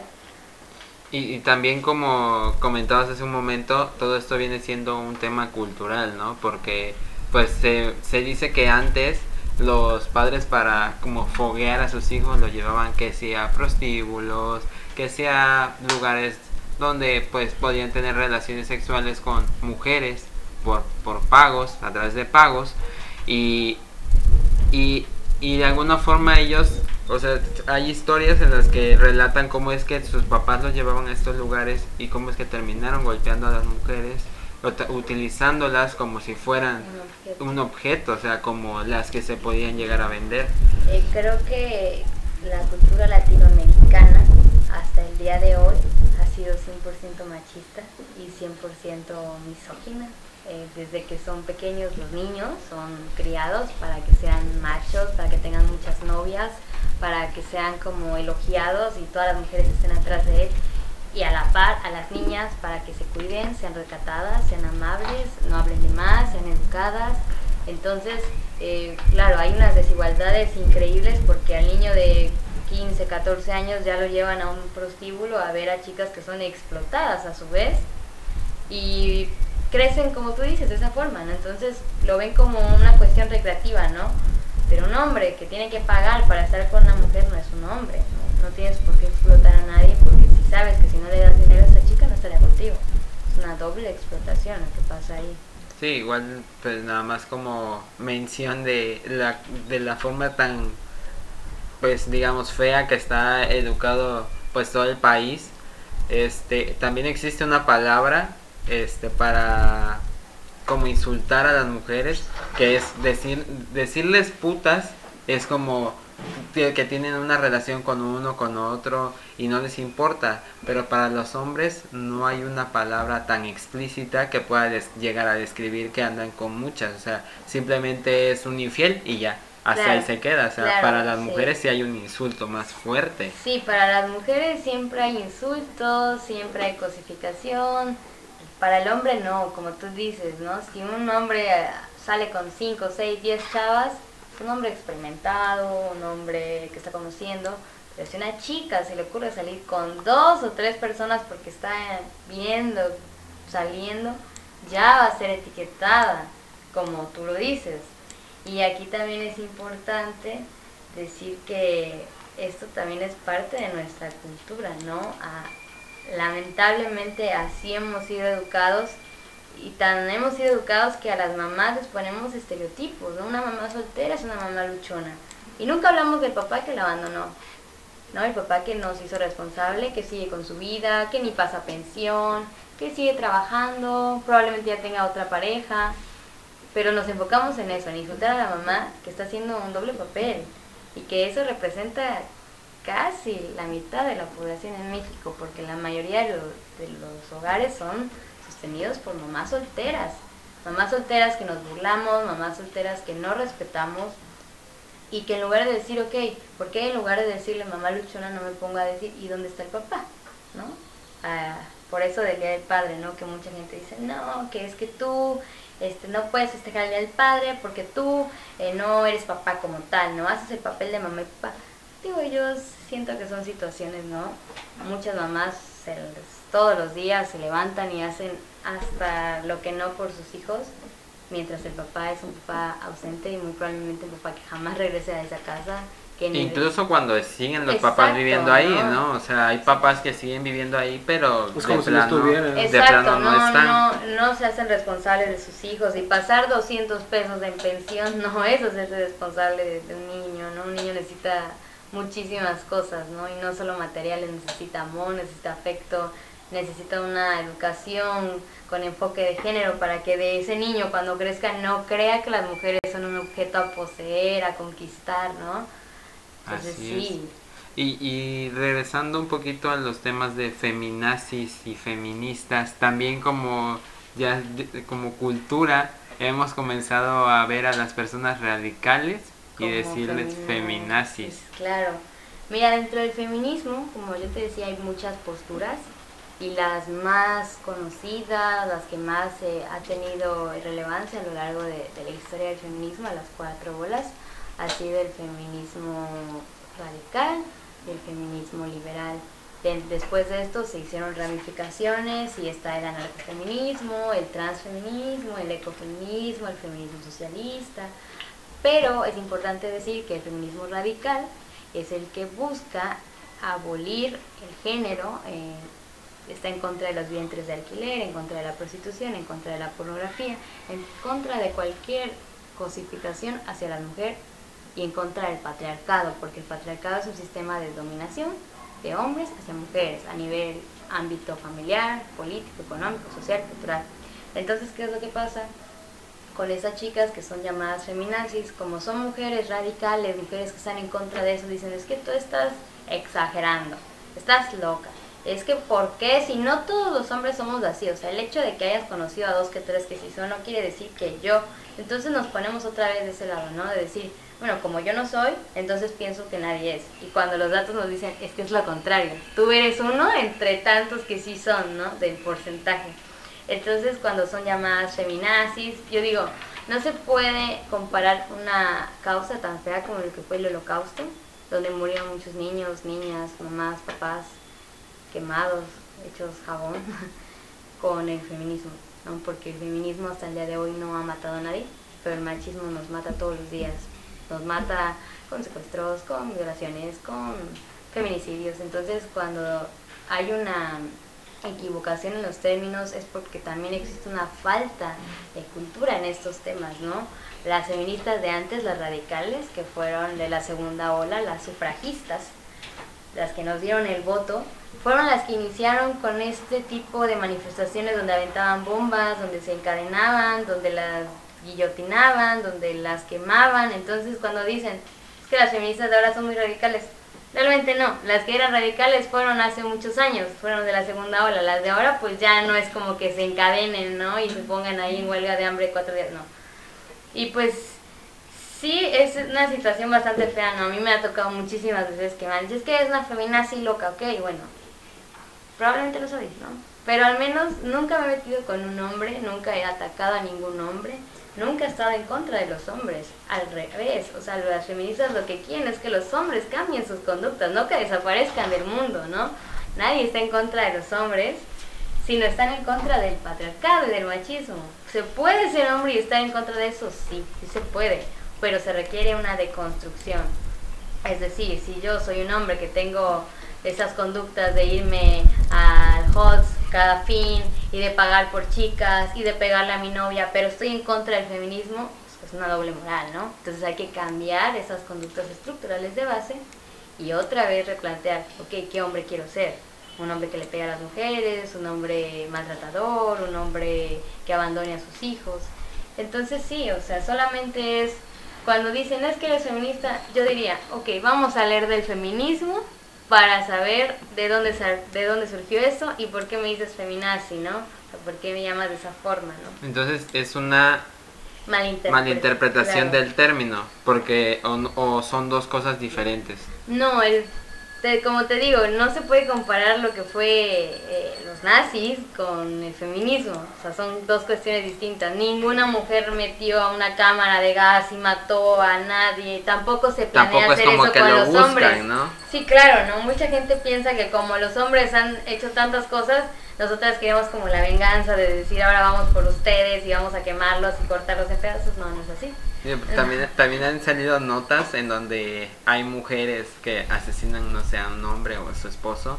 Y, también como comentabas hace un momento, todo esto viene siendo un tema cultural, ¿no? Porque pues se, se dice que antes los padres para como foguear a sus hijos lo llevaban que sea prostíbulos, que sea lugares donde pues podían tener relaciones sexuales con mujeres por, por pagos, a través de pagos, y, y, y de alguna forma ellos, o sea, hay historias en las que relatan cómo es que sus papás los llevaban a estos lugares y cómo es que terminaron golpeando a las mujeres utilizándolas como si fueran un objeto. o sea, como las que se podían llegar a vender. Eh, creo que la cultura latinoamericana hasta el día de hoy sido 100% machista y 100% misógina. Eh, desde que son pequeños los niños, son criados para que sean machos, para que tengan muchas novias, para que sean como elogiados y todas las mujeres estén atrás de él. Y a la par a las niñas para que se cuiden, sean recatadas, sean amables, no hablen de más, sean educadas. Entonces, eh, claro, hay unas desigualdades increíbles porque al niño de 15, 14 años ya lo llevan a un prostíbulo a ver a chicas que son explotadas a su vez. Y crecen, como tú dices, de esa forma, ¿no? Entonces lo ven como una cuestión recreativa, ¿no? Pero un hombre que tiene que pagar para estar con una mujer no es un hombre, ¿no? No tienes por qué explotar a nadie porque si sabes que si no le das dinero a esa chica no estaría contigo. Es una doble explotación lo que pasa ahí. Sí, igual pues nada más como mención de la, de la forma tan pues digamos fea que está educado pues todo el país. Este, también existe una palabra este para como insultar a las mujeres, que es decir decirles putas es como que tienen una relación con uno con otro y no les importa, pero para los hombres no hay una palabra tan explícita que pueda llegar a describir que andan con muchas, o sea, simplemente es un infiel y ya hasta ahí se queda. O sea, para las mujeres sí. hay un insulto más fuerte. Sí, para las mujeres siempre hay insultos, siempre hay cosificación. Para el hombre no, como tú dices, ¿no? Si un hombre sale con 5, 6, 10 chavas, es un hombre experimentado, un hombre que está conociendo. Pero si una chica se le ocurre salir con dos o tres personas porque está viendo, saliendo, ya va a ser etiquetada, como tú lo dices. Y aquí también es importante decir que esto también es parte de nuestra cultura, ¿no? lamentablemente así hemos sido educados y tan hemos sido educados que a las mamás les ponemos estereotipos, ¿no? Una mamá soltera es una mamá luchona. Y nunca hablamos del papá que la abandonó, ¿no? El papá que nos hizo responsable, que sigue con su vida, que ni pasa pensión, que sigue trabajando, probablemente ya tenga otra pareja. Pero nos enfocamos en eso, en insultar a la mamá que está haciendo un doble papel y que eso representa casi la mitad de la población en México, porque la mayoría de los, hogares son sostenidos por mamás solteras. Mamás solteras que nos burlamos, mamás solteras que no respetamos y que en lugar de decir, ok, ¿por qué en lugar de decirle mamá luchona no me pongo a decir, ¿y dónde está el papá? ¿No? Ah, por eso del Día del Padre, ¿no? Que mucha gente dice, no, que es que tú este, no puedes festejar el Día del Padre porque tú eh, no eres papá como tal, ¿no? Haces el papel de mamá y papá. Digo, yo siento que son situaciones, ¿no? Muchas mamás todos los días se levantan y hacen hasta lo que no por sus hijos mientras el papá es un papá ausente y muy probablemente un papá que jamás regrese a esa casa. Que Incluso cuando siguen los papás viviendo ahí, ¿no? ¿no? O sea, hay papás que siguen viviendo ahí, pero de como si no plano- estuvieran. de Exacto, plano no no, están. no, no se hacen responsables de sus hijos y pasar 200 pesos en pensión no es hacerse responsable de, de un niño, ¿no? Un niño necesita muchísimas cosas, ¿no? Y no solo materiales, necesita amor, necesita afecto, necesita una educación con enfoque de género para que de ese niño cuando crezca no crea que las mujeres son un objeto a poseer, a conquistar, ¿no? Entonces Así sí, Y, y regresando un poquito a los temas de feminazis y feministas, también como ya como cultura hemos comenzado a ver a las personas radicales y decirles femina- feminazis. Claro. Mira, dentro del feminismo, como yo te decía, hay muchas posturas y las más conocidas, las que más eh, ha tenido relevancia a lo largo de, de la historia del feminismo, las cuatro bolas, ha sido el feminismo radical y el feminismo liberal. De- después de esto se hicieron ramificaciones y está el anarcofeminismo, el transfeminismo, el ecofeminismo, el feminismo socialista, pero es importante decir que el feminismo radical es el que busca abolir el género, eh, está en contra de los vientres de alquiler, en contra de la prostitución, en contra de la pornografía, en contra de cualquier cosificación hacia la mujer y en contra del patriarcado, porque el patriarcado es un sistema de dominación de hombres hacia mujeres a nivel ámbito familiar, político, económico, social, cultural. Entonces, ¿qué es lo que pasa? con esas chicas que son llamadas feminazis, como son mujeres radicales, mujeres que están en contra de eso, dicen, es que tú estás exagerando, estás loca. Es que, ¿por qué? Si no todos los hombres somos así, o sea, el hecho de que hayas conocido a dos que tres que sí son, no quiere decir que yo. Entonces nos ponemos otra vez de ese lado, ¿no? De decir, bueno, como yo no soy, entonces pienso que nadie es. Y cuando los datos nos dicen, es que es lo contrario. Tú eres uno entre tantos que sí son, ¿no? Del porcentaje. Entonces, cuando son llamadas feminazis, yo digo, no se puede comparar una causa tan fea como lo que fue el holocausto, donde murieron muchos niños, niñas, mamás, papás, quemados, hechos jabón, con el feminismo, ¿no? Porque el feminismo hasta el día de hoy no ha matado a nadie, pero el machismo nos mata todos los días. Nos mata con secuestros, con violaciones, con feminicidios. Entonces, cuando hay una equivocación en los términos es porque también existe una falta de cultura en estos temas, ¿no? Las feministas de antes, las radicales, que fueron de la segunda ola, las sufragistas, las que nos dieron el voto, fueron las que iniciaron con este tipo de manifestaciones donde aventaban bombas, donde se encadenaban, donde las guillotinaban, donde las quemaban. Entonces cuando dicen, es que las feministas de ahora son muy radicales, Realmente no, las que eran radicales fueron hace muchos años, fueron de la segunda ola, las de ahora pues ya no es como que se encadenen, ¿no? Y se pongan ahí en huelga de hambre cuatro días, no. Y pues sí, es una situación bastante fea, ¿no? A mí me ha tocado muchísimas veces que me es que es una feminazi loca, ok, bueno, probablemente lo sabéis, ¿no? Pero al menos nunca me he metido con un hombre, nunca he atacado a ningún hombre, nunca he estado en contra de los hombres, al revés, o sea, las feministas lo que quieren es que los hombres cambien sus conductas, no que desaparezcan del mundo, ¿no? Nadie está en contra de los hombres, sino están en contra del patriarcado y del machismo. ¿Se puede ser hombre y estar en contra de eso? Sí, sí se puede, pero se requiere una deconstrucción. Es decir, si yo soy un hombre que tengo esas conductas de irme al HOTS cada fin y de pagar por chicas y de pegarle a mi novia, pero estoy en contra del feminismo, pues es una doble moral, ¿no? Entonces hay que cambiar esas conductas estructurales de base y otra vez replantear, ok, ¿qué hombre quiero ser? Un hombre que le pega a las mujeres, un hombre maltratador, un hombre que abandone a sus hijos. Entonces sí, o sea, solamente es cuando dicen es que eres feminista, yo diría, ok, vamos a leer del feminismo para saber de dónde, de dónde surgió eso y por qué me dices feminazi, ¿no? O por qué me llamas de esa forma, ¿no? Entonces es una Malinterpre- malinterpretación claro. del término, porque o, o son dos cosas diferentes. No, el como te digo, no se puede comparar lo que fue eh, los nazis con el feminismo. O sea, son dos cuestiones distintas. Ninguna mujer metió a una cámara de gas y mató a nadie. Tampoco se planea hacer eso con los hombres. ¿no? Sí, claro, ¿no? Mucha gente piensa que como los hombres han hecho tantas cosas, nosotras queremos como la venganza de decir ahora vamos por ustedes y vamos a quemarlos y cortarlos en pedazos. No, no es así. También, también han salido notas en donde hay mujeres que asesinan, no sé, a un hombre o a su esposo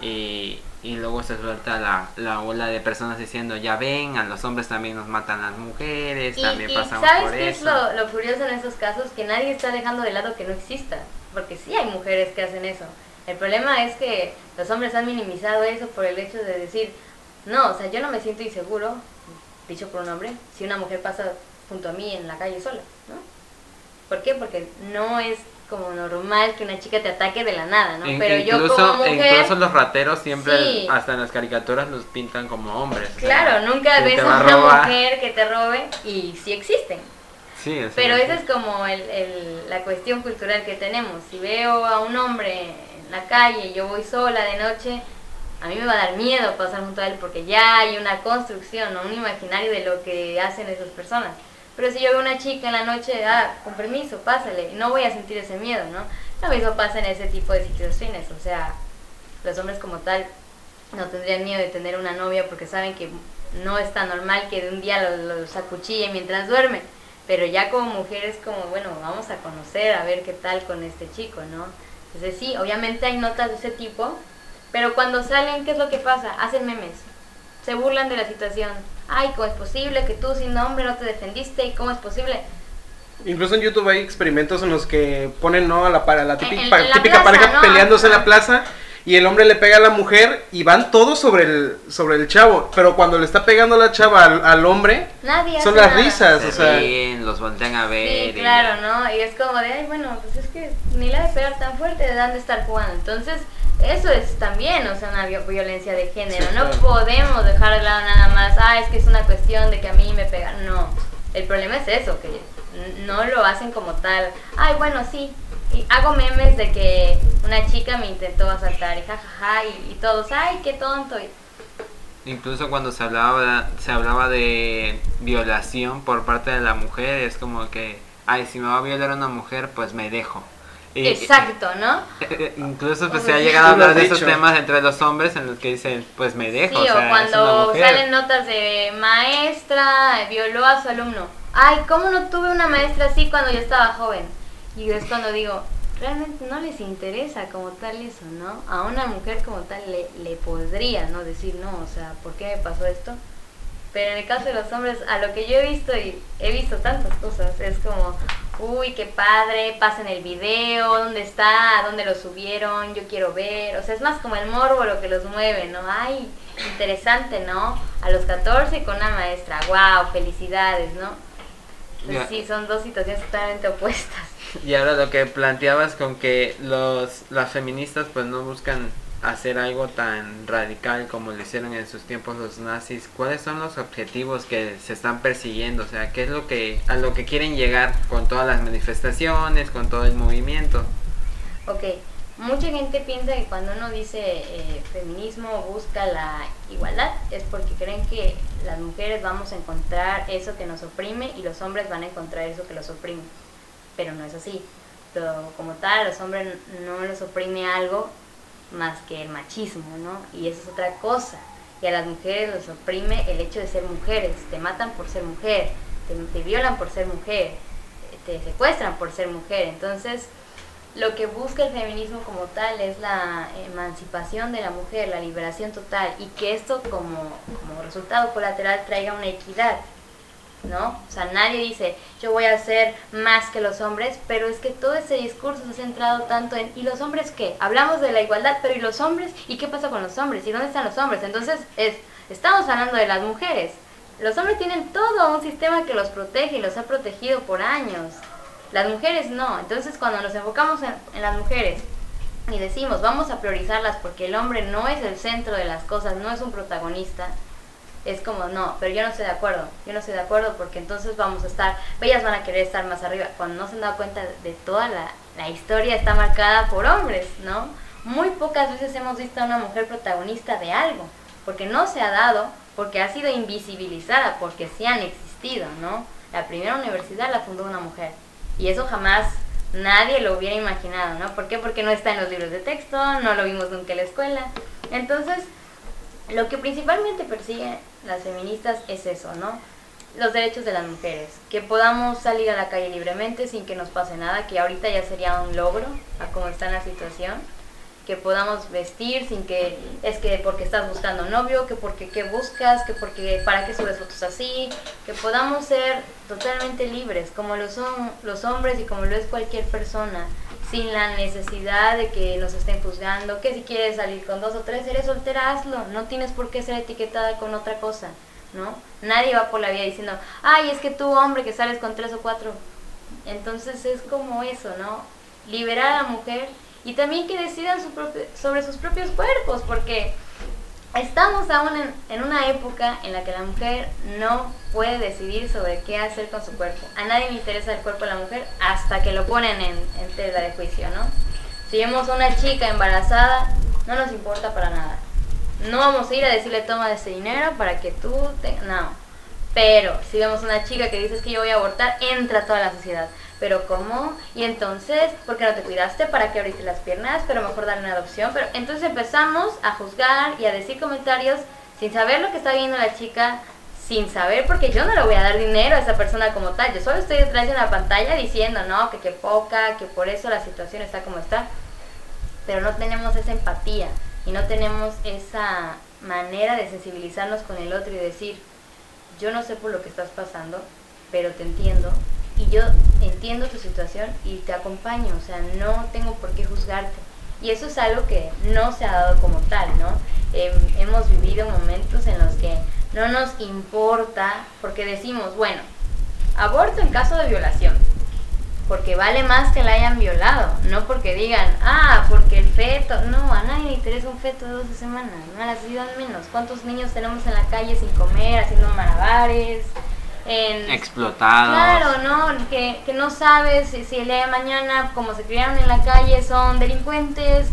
y, y luego se suelta la, la, ola de personas diciendo, ya ven, a los hombres también nos matan las mujeres, también pasamos ¿sabes por qué es lo, lo curioso en esos casos? Que nadie está dejando de lado que no exista, porque sí hay mujeres que hacen eso. El problema es que los hombres han minimizado eso por el hecho de decir, no, o sea, yo no me siento inseguro, dicho por un hombre, si una mujer pasa junto a mí en la calle sola, ¿no? ¿Por qué? Porque no es como normal que una chica te ataque de la nada, ¿no? Pero yo como mujer... Incluso los rateros siempre, hasta en las caricaturas, los pintan como hombres. Claro, nunca ves a una mujer que te robe y sí existen. Sí, Pero esa es como el, el, la cuestión cultural que tenemos. Si veo a un hombre en la calle y yo voy sola de noche, a mí me va a dar miedo pasar junto a él porque ya hay una construcción o un imaginario de lo que hacen esas personas. Pero si yo veo una chica en la noche, ah, con permiso, pásale, no voy a sentir ese miedo, ¿no? Lo mismo pasa en ese tipo de situaciones, o sea, los hombres como tal no tendrían miedo de tener una novia porque saben que no es tan normal que de un día los, los acuchille mientras duermen. Pero ya como mujeres como, bueno, vamos a conocer, a ver qué tal con este chico, ¿no? Entonces sí, obviamente hay notas de ese tipo, pero cuando salen, ¿qué es lo que pasa? Hacen memes, se burlan de la situación, ay, ¿cómo es posible que tú sin nombre no te defendiste? ¿Y cómo es posible? Incluso en YouTube hay experimentos en los que ponen ¿no? a la, para, la típica, típica pareja peleándose en la plaza y el hombre le pega a la mujer y van todos sobre el sobre el chavo, pero cuando le está pegando la chava al, hombre, son las risas, o sea, los voltean a ver. Sí, claro, ¿no? Y es como de, ay, bueno, pues es que ni la de pegar tan fuerte, de dónde estar jugando. Entonces, eso es también, o sea, una violencia de género. no podemos dejar de lado nada más, ah, es que es una cuestión de que a mí me pegan. No, el problema es eso, que no lo hacen como tal. Ay, bueno, sí. Y hago memes de que una chica me intentó asaltar y jajaja y, todos, ay, qué tonto. Incluso cuando se hablaba, se hablaba de violación por parte de la mujer, es como que, ay, si me va a violar una mujer, pues me dejo. Exacto, ¿no? Incluso pues se ha llegado a hablar de esos temas entre los hombres en los que dicen, pues me dejo. Sí, o, cuando salen notas de maestra violó a su alumno. Ay, ¿cómo no tuve una maestra así cuando yo estaba joven? Y es cuando digo, realmente no les interesa como tal eso, ¿no? A una mujer como tal le, le podría, ¿no? Decir, no, o sea, ¿por qué me pasó esto? Pero en el caso de los hombres, a lo que yo he visto y he visto tantas cosas, es como, uy, qué padre, pasen el video, ¿dónde está? ¿Dónde lo subieron? Yo quiero ver. O sea, es más como el morbo lo que los mueve, ¿no? Ay, interesante, ¿no? A los 14 con una maestra, wow, felicidades, ¿no? Pues sí, son dos situaciones totalmente opuestas. Y ahora lo que planteabas con que los las feministas pues no buscan hacer algo tan radical como lo hicieron en sus tiempos los nazis, ¿cuáles son los objetivos que se están persiguiendo? O sea, ¿qué es lo que a lo que quieren llegar con todas las manifestaciones, con todo el movimiento? Ok, mucha gente piensa que cuando uno dice eh, feminismo busca la igualdad es porque creen que las mujeres vamos a encontrar eso que nos oprime y los hombres van a encontrar eso que los oprime. Pero no es así. Pero como tal, los hombres no los oprime algo más que el machismo, ¿no? Y eso es otra cosa. Y a las mujeres les oprime el hecho de ser mujeres. Te matan por ser mujer, te, violan por ser mujer, te secuestran por ser mujer. Entonces, lo que busca el feminismo como tal es la emancipación de la mujer, la liberación total y que esto como, como resultado colateral traiga una equidad ¿no? O sea, nadie dice, yo voy a ser más que los hombres, pero es que todo ese discurso se ha centrado tanto en, ¿y los hombres qué? Hablamos de la igualdad, pero ¿y los hombres? ¿Y qué pasa con los hombres? ¿Y dónde están los hombres? Entonces, es, estamos hablando de las mujeres. Los hombres tienen todo un sistema que los protege y los ha protegido por años. Las mujeres no. Entonces, cuando nos enfocamos en, en las mujeres y decimos, vamos a priorizarlas porque el hombre no es el centro de las cosas, no es un protagonista, es como, no, pero yo no estoy de acuerdo, yo no estoy de acuerdo porque entonces vamos a estar, ellas van a querer estar más arriba, cuando no se han dado cuenta de toda la, la historia está marcada por hombres, ¿no? muy pocas veces hemos visto a una mujer protagonista de algo, porque no se ha dado, porque ha sido invisibilizada, porque sí han existido, ¿no? La primera universidad la fundó una mujer y eso jamás nadie lo hubiera imaginado, ¿no? ¿Por qué? Porque no está en los libros de texto, no lo vimos nunca en la escuela. Entonces, lo que principalmente persiguen las feministas es eso, ¿no? Los derechos de las mujeres, que podamos salir a la calle libremente sin que nos pase nada, que ahorita ya sería un logro a cómo está la situación. Que podamos vestir sin que es que porque estás buscando novio, que porque qué buscas, que porque para qué subes fotos así, que podamos ser totalmente libres como lo son los hombres y como lo es cualquier persona, sin la necesidad de que nos estén juzgando, que si quieres salir con dos o tres, eres soltera, hazlo, no tienes por qué ser etiquetada con otra cosa, ¿no? Nadie va por la vida diciendo, ay, es que tú hombre que sales con tres o cuatro. Entonces es como eso, ¿no? Liberar a la mujer y también que decidan sobre sus propios cuerpos, porque estamos aún en, una época en la que la mujer no puede decidir sobre qué hacer con su cuerpo. A nadie le interesa el cuerpo de la mujer hasta que lo ponen en, en tela de juicio, ¿no? Si vemos a una chica embarazada, no nos importa para nada. No vamos a ir a decirle toma de ese dinero para que tú te... No. Pero si vemos a una chica que dice que yo voy a abortar, entra toda la sociedad pero ¿cómo? Y entonces, ¿por qué no te cuidaste? ¿Para qué abriste las piernas? Pero mejor darle una adopción. Pero entonces empezamos a juzgar y a decir comentarios sin saber lo que está viendo la chica, sin saber, porque yo no le voy a dar dinero a esa persona como tal. Yo solo estoy detrás de la pantalla diciendo, no, que qué poca, que por eso la situación está como está. Pero no tenemos esa empatía y no tenemos esa manera de sensibilizarnos con el otro y decir, yo no sé por lo que estás pasando, pero te entiendo y yo entiendo tu situación y te acompaño, o sea, no tengo por qué juzgarte. Y eso es algo que no se ha dado como tal, ¿no? Em, hemos vivido momentos en los que no nos importa porque decimos, bueno, aborto en caso de violación, porque vale más que la hayan violado, no porque digan, ah, porque el feto, no, a nadie le interesa un feto de 12 semanas, no a menos. ¿Cuántos niños tenemos en la calle sin comer, haciendo malabares? Explotados. Claro, ¿no? Que, que no sabes si, el día de mañana, como se criaron en la calle, son delincuentes.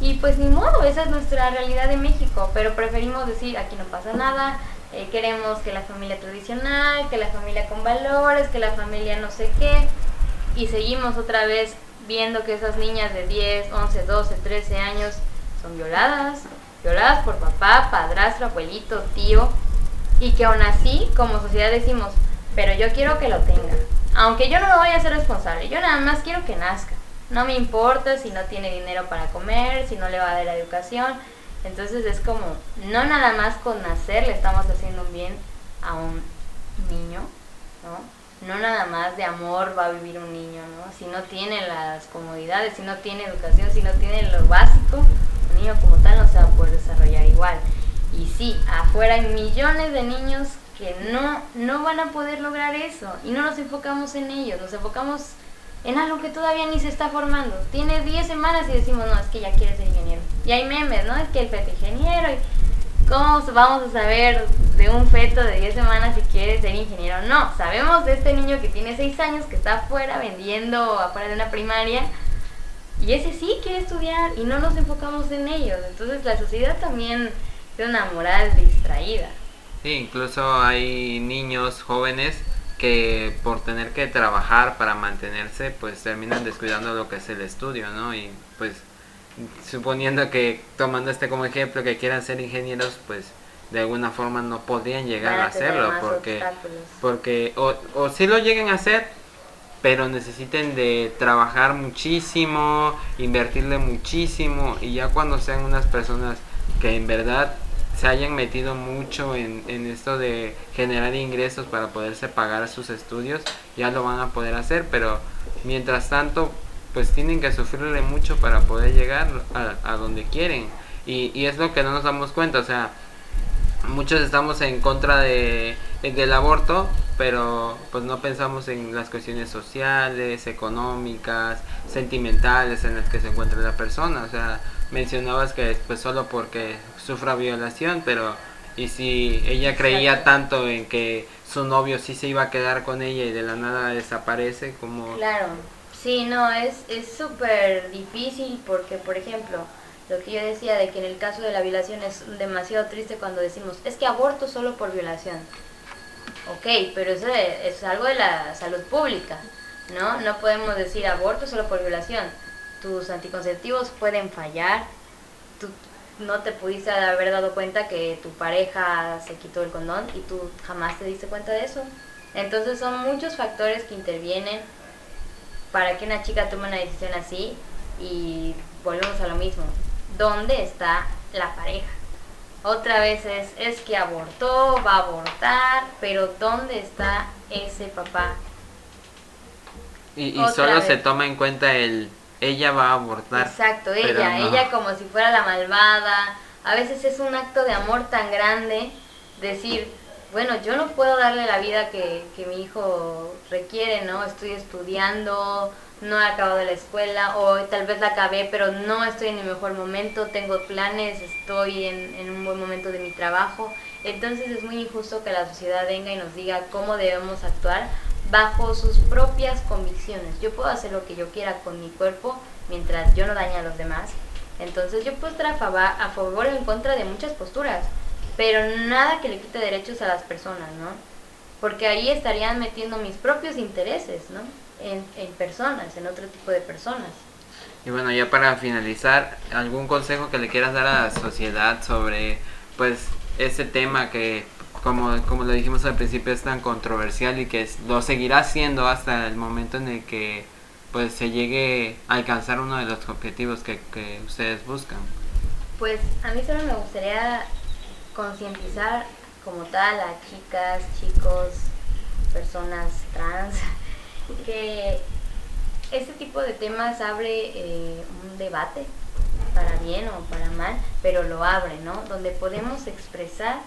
Y pues ni modo, esa es nuestra realidad de México, pero preferimos decir, aquí no pasa nada, eh, queremos que la familia tradicional, que la familia con valores, que la familia no sé qué, y seguimos otra vez viendo que esas niñas de 10, 11, 12, 13 años son violadas, violadas por papá, padrastro, abuelito, tío, y que aún así como sociedad decimos, pero yo quiero que lo tenga. Aunque yo no me voy a ser responsable, yo nada más quiero que nazca. No me importa si no tiene dinero para comer, si no le va a dar educación. Entonces es como, no nada más con nacer le estamos haciendo un bien a un niño, ¿no? No nada más de amor va a vivir un niño, ¿no? Si no tiene las comodidades, si no tiene educación, si no tiene lo básico, un niño como tal no se va a poder desarrollar igual. Y sí, afuera hay millones de niños que no, no van a poder lograr eso y no nos enfocamos en ellos, nos enfocamos en algo que todavía ni se está formando. Tiene 10 semanas y decimos, no, es que ya quiere ser ingeniero. Y hay memes, ¿no? Es que el feto ingeniero. ¿Cómo vamos a saber de un feto de 10 semanas si quiere ser ingeniero? No, sabemos de este niño que tiene 6 años, que está afuera vendiendo afuera de una primaria. Y ese sí quiere estudiar y no nos enfocamos en ellos. Entonces la sociedad también una moral distraída. Sí, incluso hay niños jóvenes que por tener que trabajar para mantenerse, pues terminan descuidando lo que es el estudio, ¿no? Y pues suponiendo que tomando este como ejemplo que quieran ser ingenieros, pues de alguna forma no podrían llegar a, hacerlo porque porque o, o si lo lleguen a hacer pero necesiten de trabajar muchísimo invertirle muchísimo y ya cuando sean unas personas que en verdad se hayan metido mucho en, en, esto de generar ingresos para poderse pagar sus estudios, ya lo van a poder hacer, pero mientras tanto, pues tienen que sufrirle mucho para poder llegar a, donde quieren. Y, y, es lo que no nos damos cuenta, o sea, muchos estamos en contra de, del aborto, pero pues no pensamos en las cuestiones sociales, económicas, sentimentales en las que se encuentra la persona, o sea, mencionabas que pues solo porque sufra violación, pero y si ella creía tanto en que su novio sí se iba a quedar con ella y de la nada desaparece como Claro. Sí, no, es es súper difícil porque por ejemplo, Lo que yo decía de que en el caso de la violación es demasiado triste cuando decimos, es que aborto solo por violación. Ok, pero eso es, algo de la salud pública, ¿no? No podemos decir aborto solo por violación. Tus anticonceptivos pueden fallar, tú no te pudiste haber dado cuenta que tu pareja se quitó el condón y tú jamás te diste cuenta de eso. Entonces son muchos factores que intervienen para que una chica tome una decisión así y volvemos a lo mismo. ¿Dónde está la pareja? Otra vez es, es que abortó, va a abortar, pero ¿dónde está ese papá? Y, solo se toma en cuenta el, ella va a abortar. Exacto, ella, ella como si fuera la malvada. A veces es un acto de amor tan grande decir, bueno, yo no puedo darle la vida que, que mi hijo requiere, ¿no? Estoy estudiando, no he acabado la escuela o tal vez la acabé, pero no estoy en mi mejor momento, tengo planes, estoy en, un buen momento de mi trabajo. Entonces es muy injusto que la sociedad venga y nos diga cómo debemos actuar bajo sus propias convicciones. Yo puedo hacer lo que yo quiera con mi cuerpo mientras yo no dañe a los demás. Entonces yo puedo a favor, a favor o en contra de muchas posturas, pero nada que le quite derechos a las personas, ¿no? Porque ahí estarían metiendo mis propios intereses, ¿no? en, en personas, en otro tipo de personas. Y bueno, ya para finalizar, ¿algún consejo que le quieras dar a la sociedad sobre pues ese tema que como, como lo dijimos al principio es tan controversial y que lo seguirá siendo hasta el momento en el que pues se llegue a alcanzar uno de los objetivos que, ustedes buscan? Pues a mí solo me gustaría concientizar como tal a chicas, chicos, personas trans, que este tipo de temas abre eh, un debate, para bien o para mal, pero lo abre, ¿no? Donde podemos expresar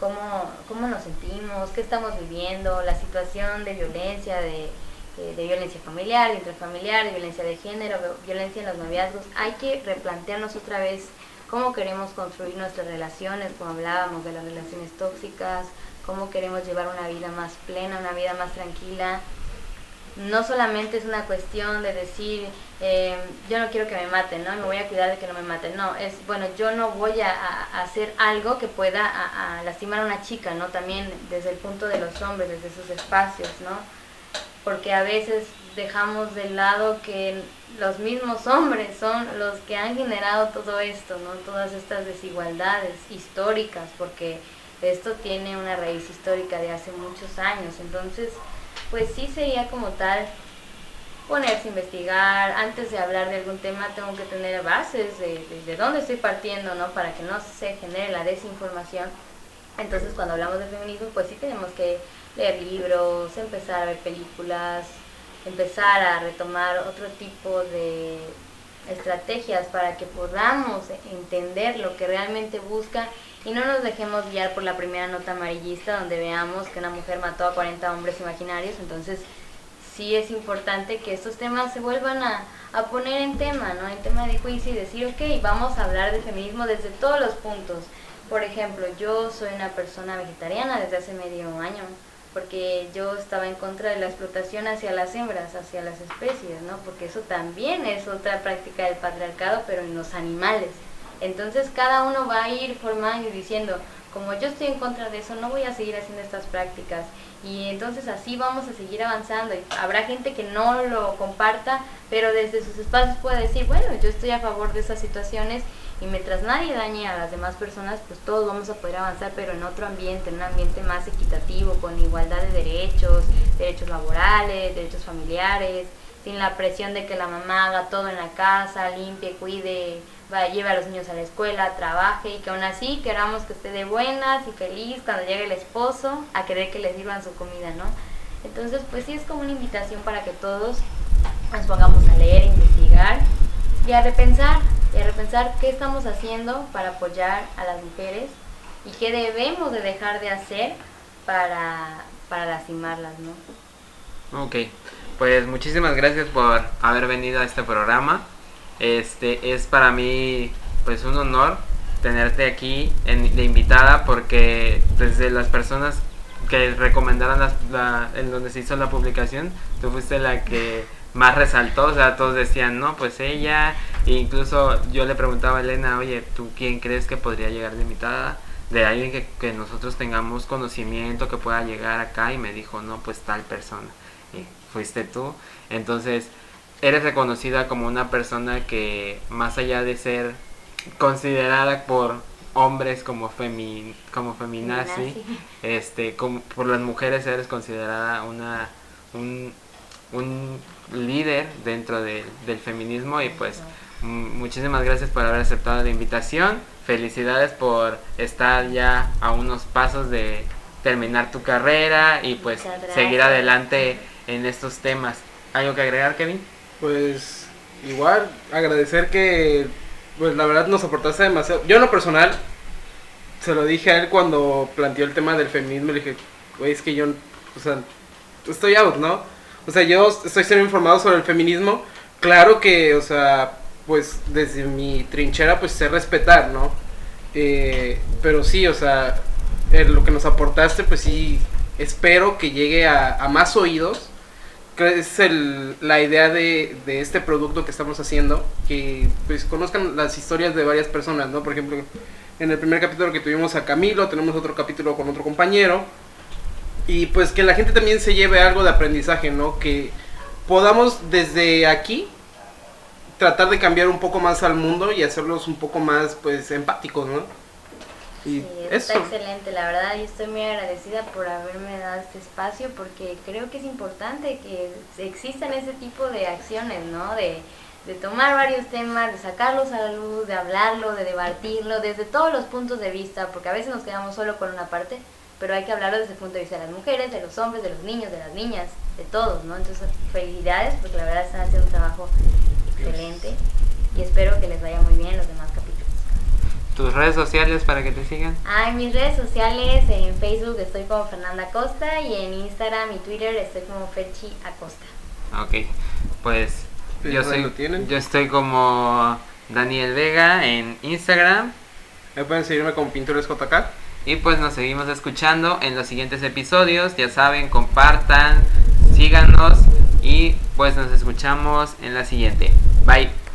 cómo, cómo nos sentimos, qué estamos viviendo, la situación de violencia, de, de, violencia familiar, intrafamiliar, de violencia de género, violencia en los noviazgos. Hay que replantearnos otra vez cómo queremos construir nuestras relaciones, como hablábamos de las relaciones tóxicas, cómo queremos llevar una vida más plena, una vida más tranquila, no solamente es una cuestión de decir, eh, yo no quiero que me maten, ¿no? Me voy a cuidar de que no me maten. No, es, bueno, yo no voy a, hacer algo que pueda lastimar a una chica, ¿no? También desde el punto de los hombres, desde sus espacios, ¿no? Porque a veces dejamos de lado que los mismos hombres son los que han generado todo esto, ¿no? Todas estas desigualdades históricas, porque esto tiene una raíz histórica de hace muchos años. Entonces, pues sí sería como tal ponerse a investigar, antes de hablar de algún tema tengo que tener bases de, de, dónde estoy partiendo, ¿no? Para que no se genere la desinformación. Entonces cuando hablamos de feminismo, pues sí tenemos que leer libros, empezar a ver películas, empezar a retomar otro tipo de estrategias para que podamos entender lo que realmente busca y no nos dejemos guiar por la primera nota amarillista donde veamos que una mujer mató a 40 hombres imaginarios. Entonces sí es importante que estos temas se vuelvan a, a poner en tema, ¿no? En tema de juicio y decir, ok, vamos a hablar de feminismo desde todos los puntos. Por ejemplo, yo soy una persona vegetariana desde hace medio año porque yo estaba en contra de la explotación hacia las hembras, hacia las especies, ¿no? Porque eso también es otra práctica del patriarcado, pero en los animales. Entonces cada uno va a ir formando y diciendo, como yo estoy en contra de eso, no voy a seguir haciendo estas prácticas. Y entonces así vamos a seguir avanzando. Y habrá gente que no lo comparta, pero desde sus espacios puede decir, bueno, yo estoy a favor de esas situaciones y mientras nadie dañe a las demás personas, pues todos vamos a poder avanzar, pero en otro ambiente, en un ambiente más equitativo, con igualdad de derechos, derechos laborales, derechos familiares, sin la presión de que la mamá haga todo en la casa, limpie, cuide, va, lleve a los niños a la escuela, trabaje y que aún así queramos que esté de buenas y feliz cuando llegue el esposo a querer que le sirvan su comida, ¿no? Entonces, pues sí es como una invitación para que todos nos pongamos a leer, investigar y a repensar, y a repensar qué estamos haciendo para apoyar a las mujeres y qué debemos de dejar de hacer para, para lastimarlas, ¿no? Ok, pues muchísimas gracias por haber venido a este programa. Este es para mí pues un honor tenerte aquí de invitada porque desde las personas que recomendaron la, en donde se hizo la publicación, tú fuiste la que más resaltó, o sea, todos decían, no, pues ella E incluso yo le preguntaba a Elena, oye, ¿tú quién crees que podría llegar de invitada? De alguien que, que nosotros tengamos conocimiento, que pueda llegar acá. Y me dijo, no, pues tal persona. Fuiste tú. Entonces, eres reconocida como una persona que más allá de ser considerada por hombres como femi, como feminazi, este como por las mujeres eres considerada una un, un líder dentro del feminismo y pues muchísimas gracias por haber aceptado la invitación. Felicidades por estar ya a unos pasos de terminar tu carrera y pues seguir adelante en estos temas algo que agregar Kevin pues igual agradecer que pues la verdad nos aportaste demasiado. Yo en lo personal se lo dije a él cuando planteó el tema del feminismo, le dije, güey, es que yo, o sea, estoy out, ¿no? O sea, yo estoy siendo informado sobre el feminismo, claro que, o sea, pues desde mi trinchera, pues sé respetar, ¿no? Eh, pero sí, o sea, lo que nos aportaste, pues sí, espero que llegue a, a más oídos es el, la idea de, de, este producto que estamos haciendo, que pues conozcan las historias de varias personas, ¿no? Por ejemplo, en el primer capítulo que tuvimos a Camilo, tenemos otro capítulo con otro compañero, y pues que la gente también se lleve algo de aprendizaje, ¿no? Que podamos desde aquí tratar de cambiar un poco más al mundo y hacerlos un poco más pues empáticos, ¿no? Sí, está excelente, la verdad yo estoy muy agradecida por haberme dado este espacio porque creo que es importante que existan ese tipo de acciones, ¿no? De, de tomar varios temas, de sacarlos a la luz, de hablarlo, de debatirlo, desde todos los puntos de vista, porque a veces nos quedamos solo con una parte, pero hay que hablarlo desde el punto de vista de las mujeres, de los hombres, de los niños, de las niñas, de todos, ¿no? Entonces, felicidades, porque la verdad están haciendo un trabajo excelente y espero que les vaya muy bien los demás capítulos tus redes sociales para que te sigan. Ah, en mis redes sociales, en Facebook estoy como Fernanda Acosta y en Instagram y Twitter estoy como Ferchi Acosta. Ok, pues yo, soy, yo estoy como Daniel Vega en Instagram. Me pueden seguirme con Pintores JK. Y pues nos seguimos escuchando en los siguientes episodios. Ya saben, compartan, síganos y pues nos escuchamos en la siguiente. Bye.